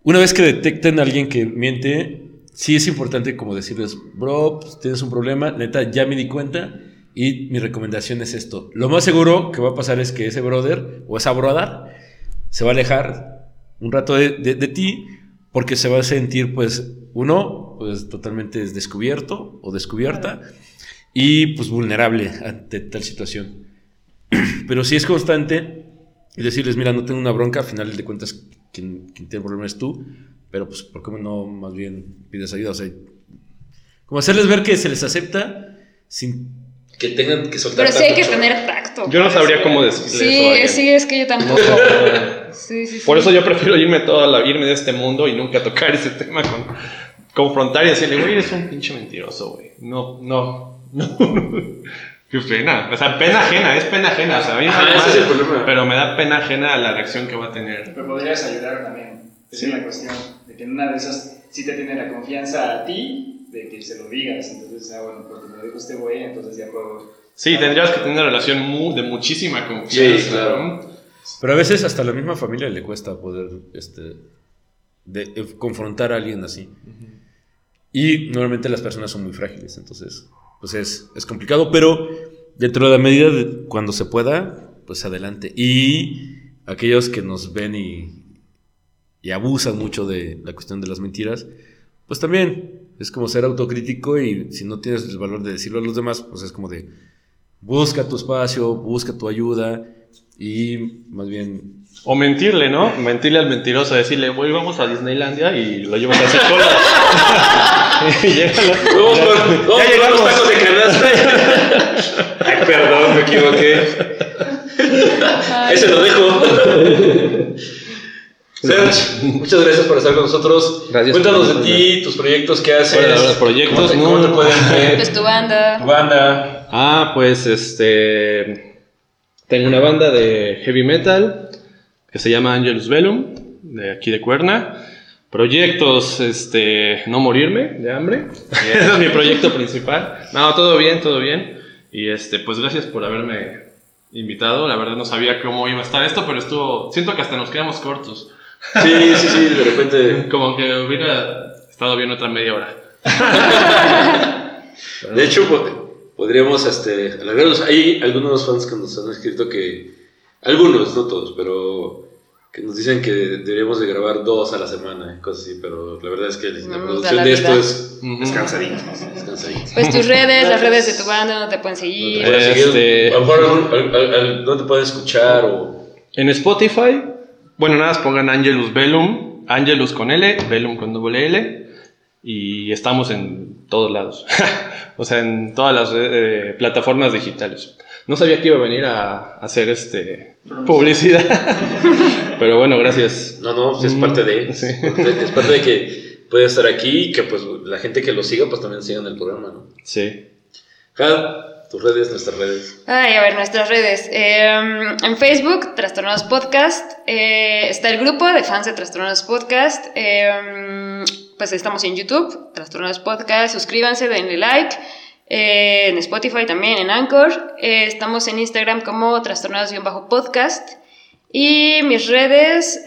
Speaker 2: una vez que detecten a alguien que miente, sí es importante como decirles, bro, pues, tienes un problema, neta, ya me di cuenta y mi recomendación es esto. Lo más seguro que va a pasar es que ese brother o esa brother se va a alejar un rato de, de- de ti porque se va a sentir, pues, uno, pues totalmente descubierto o descubierta y pues vulnerable ante tal situación. Pero si es constante y decirles, mira, no tengo una bronca, a final de cuentas quien, quien tiene problema es tú, pero pues ¿por qué no más bien pides ayuda? O sea, como hacerles ver que se les acepta sin...
Speaker 6: Que tengan que soltar
Speaker 3: Pero sí hay que tener tacto.
Speaker 4: Yo no
Speaker 3: para
Speaker 4: sabría
Speaker 3: eso.
Speaker 4: cómo decirle eso a
Speaker 3: Sí, sí, es que yo tampoco. Sí, sí, sí.
Speaker 4: Por eso yo prefiero irme toda la, irme de este mundo y nunca tocar ese tema con confrontar y decirle, güey, eres un pinche mentiroso, güey. No, no, no. Qué pena. O sea, pena ajena, es pena ajena. O sea, a mí vale
Speaker 6: ese es el problema.
Speaker 4: Pero me da pena ajena la reacción que va a tener.
Speaker 5: Pero podrías ayudar también. Esa es la cuestión. De que en una de esas sí te tiene la confianza a ti de que se lo digas. Entonces, ah, bueno, porque me lo dijo este güey, entonces ya puedo.
Speaker 4: Sí, tendrías que tener una relación mu- de muchísima confianza.
Speaker 6: Sí, claro.
Speaker 2: Pero a veces hasta la misma familia le cuesta poder este, de- de confrontar a alguien así. Y normalmente las personas son muy frágiles, entonces pues es, es complicado, pero dentro de la medida de cuando se pueda, pues adelante. Y aquellos que nos ven y, y abusan mucho de la cuestión de las mentiras, pues también es como ser autocrítico y si no tienes el valor de decirlo a los demás, pues es como de busca tu espacio, busca tu ayuda y más bien
Speaker 4: O mentirle, ¿no? Mentirle al mentiroso, decirle, güey, vamos a Disneylandia y lo llevas a hacer cola. y llega la-
Speaker 6: Vamos
Speaker 4: ya-
Speaker 6: vamos
Speaker 4: llegamos.
Speaker 6: tacos de canasta. Ay, perdón, me equivoqué. Ese lo dejo. Serge, muchas gracias por estar con nosotros.
Speaker 4: Gracias
Speaker 6: Cuéntanos de ti, tus proyectos que haces.
Speaker 4: Bueno, los proyectos,
Speaker 6: ¿Cómo te, cómo
Speaker 4: no.
Speaker 6: te pueden ver?
Speaker 3: Pues tu banda.
Speaker 6: Tu banda.
Speaker 4: Ah, pues este. Tengo una banda de heavy metal que se llama Angelus Velum, de aquí de Cuerna. Proyectos, este, no morirme de hambre. Ese es mi proyecto principal. No, todo bien, todo bien. Y este, pues gracias por haberme invitado. La verdad no sabía cómo iba a estar esto, pero estuvo. Siento que hasta nos quedamos cortos.
Speaker 6: Sí, sí, sí, de repente.
Speaker 4: Como que hubiera estado bien otra media hora.
Speaker 6: De hecho, po- podríamos este, alargarlos. Hay algunos fans que nos han escrito que. Algunos, no todos, pero. Que nos dicen que deberíamos de grabar dos a la semana, cosas así, pero la verdad es que la
Speaker 3: No da
Speaker 6: producción
Speaker 3: la
Speaker 6: de esto es,
Speaker 4: Ujú.
Speaker 6: es cansadito. Es cansadito.
Speaker 3: Pues tus redes, las redes de tu banda, donde te pueden seguir.
Speaker 6: Puedes seguir,
Speaker 4: Este-
Speaker 6: a lo mejor algún- al- al- al- ¿dónde te pueden escuchar? O...
Speaker 4: En Spotify, bueno, nada pongan Angelus Velum, Angelus con L, Velum con doble L, y estamos en todos lados, o sea, en todas las eh, plataformas digitales. No sabía que iba a venir a, hacer este publicidad, pero bueno, gracias.
Speaker 6: No, no, es parte de.
Speaker 4: Sí.
Speaker 6: Es parte de que puede estar aquí y que pues la gente que lo siga pues también sigan el programa, ¿no?
Speaker 4: Sí.
Speaker 6: Jad, tus redes, nuestras redes.
Speaker 3: Ay, a ver, nuestras redes. Eh, en Facebook, Trastornados Podcast. Eh, está el grupo de fans de Trastornados Podcast. Eh, pues estamos en YouTube, Trastornados Podcast. Suscríbanse, denle like. Eh, en Spotify también, en Anchor. Eh, estamos en Instagram como Trastornados-podcast. Y mis redes,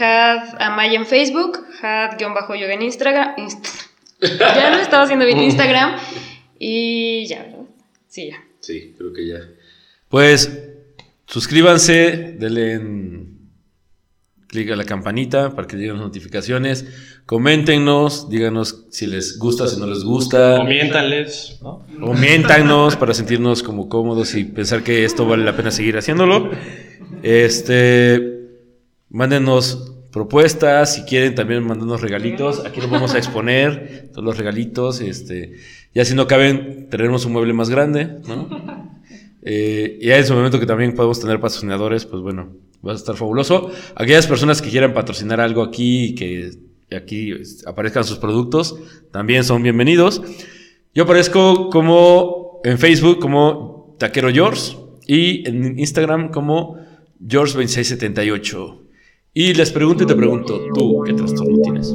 Speaker 3: Had Amaya en Facebook, Had-yoga en Instagram. Inst- Ya no estaba haciendo bien Instagram. Y ya, ¿verdad? Sí, ya.
Speaker 6: Sí, creo que ya.
Speaker 2: Pues suscríbanse, denle en- clic a la campanita para que lleguen las notificaciones. Coméntenos, díganos si les gusta, si no les gusta.
Speaker 4: Comiéntales, ¿no?
Speaker 2: Coméntanos para sentirnos como cómodos y pensar que esto vale la pena seguir haciéndolo. Este, mándenos propuestas, si quieren también mándenos regalitos. Aquí los vamos a exponer, todos los regalitos. Este, ya si no caben, traeremos un mueble más grande, ¿no? Eh, y ya en su momento que también podemos tener patrocinadores, pues bueno, va a estar fabuloso. Aquellas personas que quieran patrocinar algo aquí y que aquí este, aparezcan sus productos, también son bienvenidos. Yo aparezco como en Facebook como Taquero George y en Instagram como George2678. Y les pregunto y te pregunto, ¿tú qué trastorno tienes?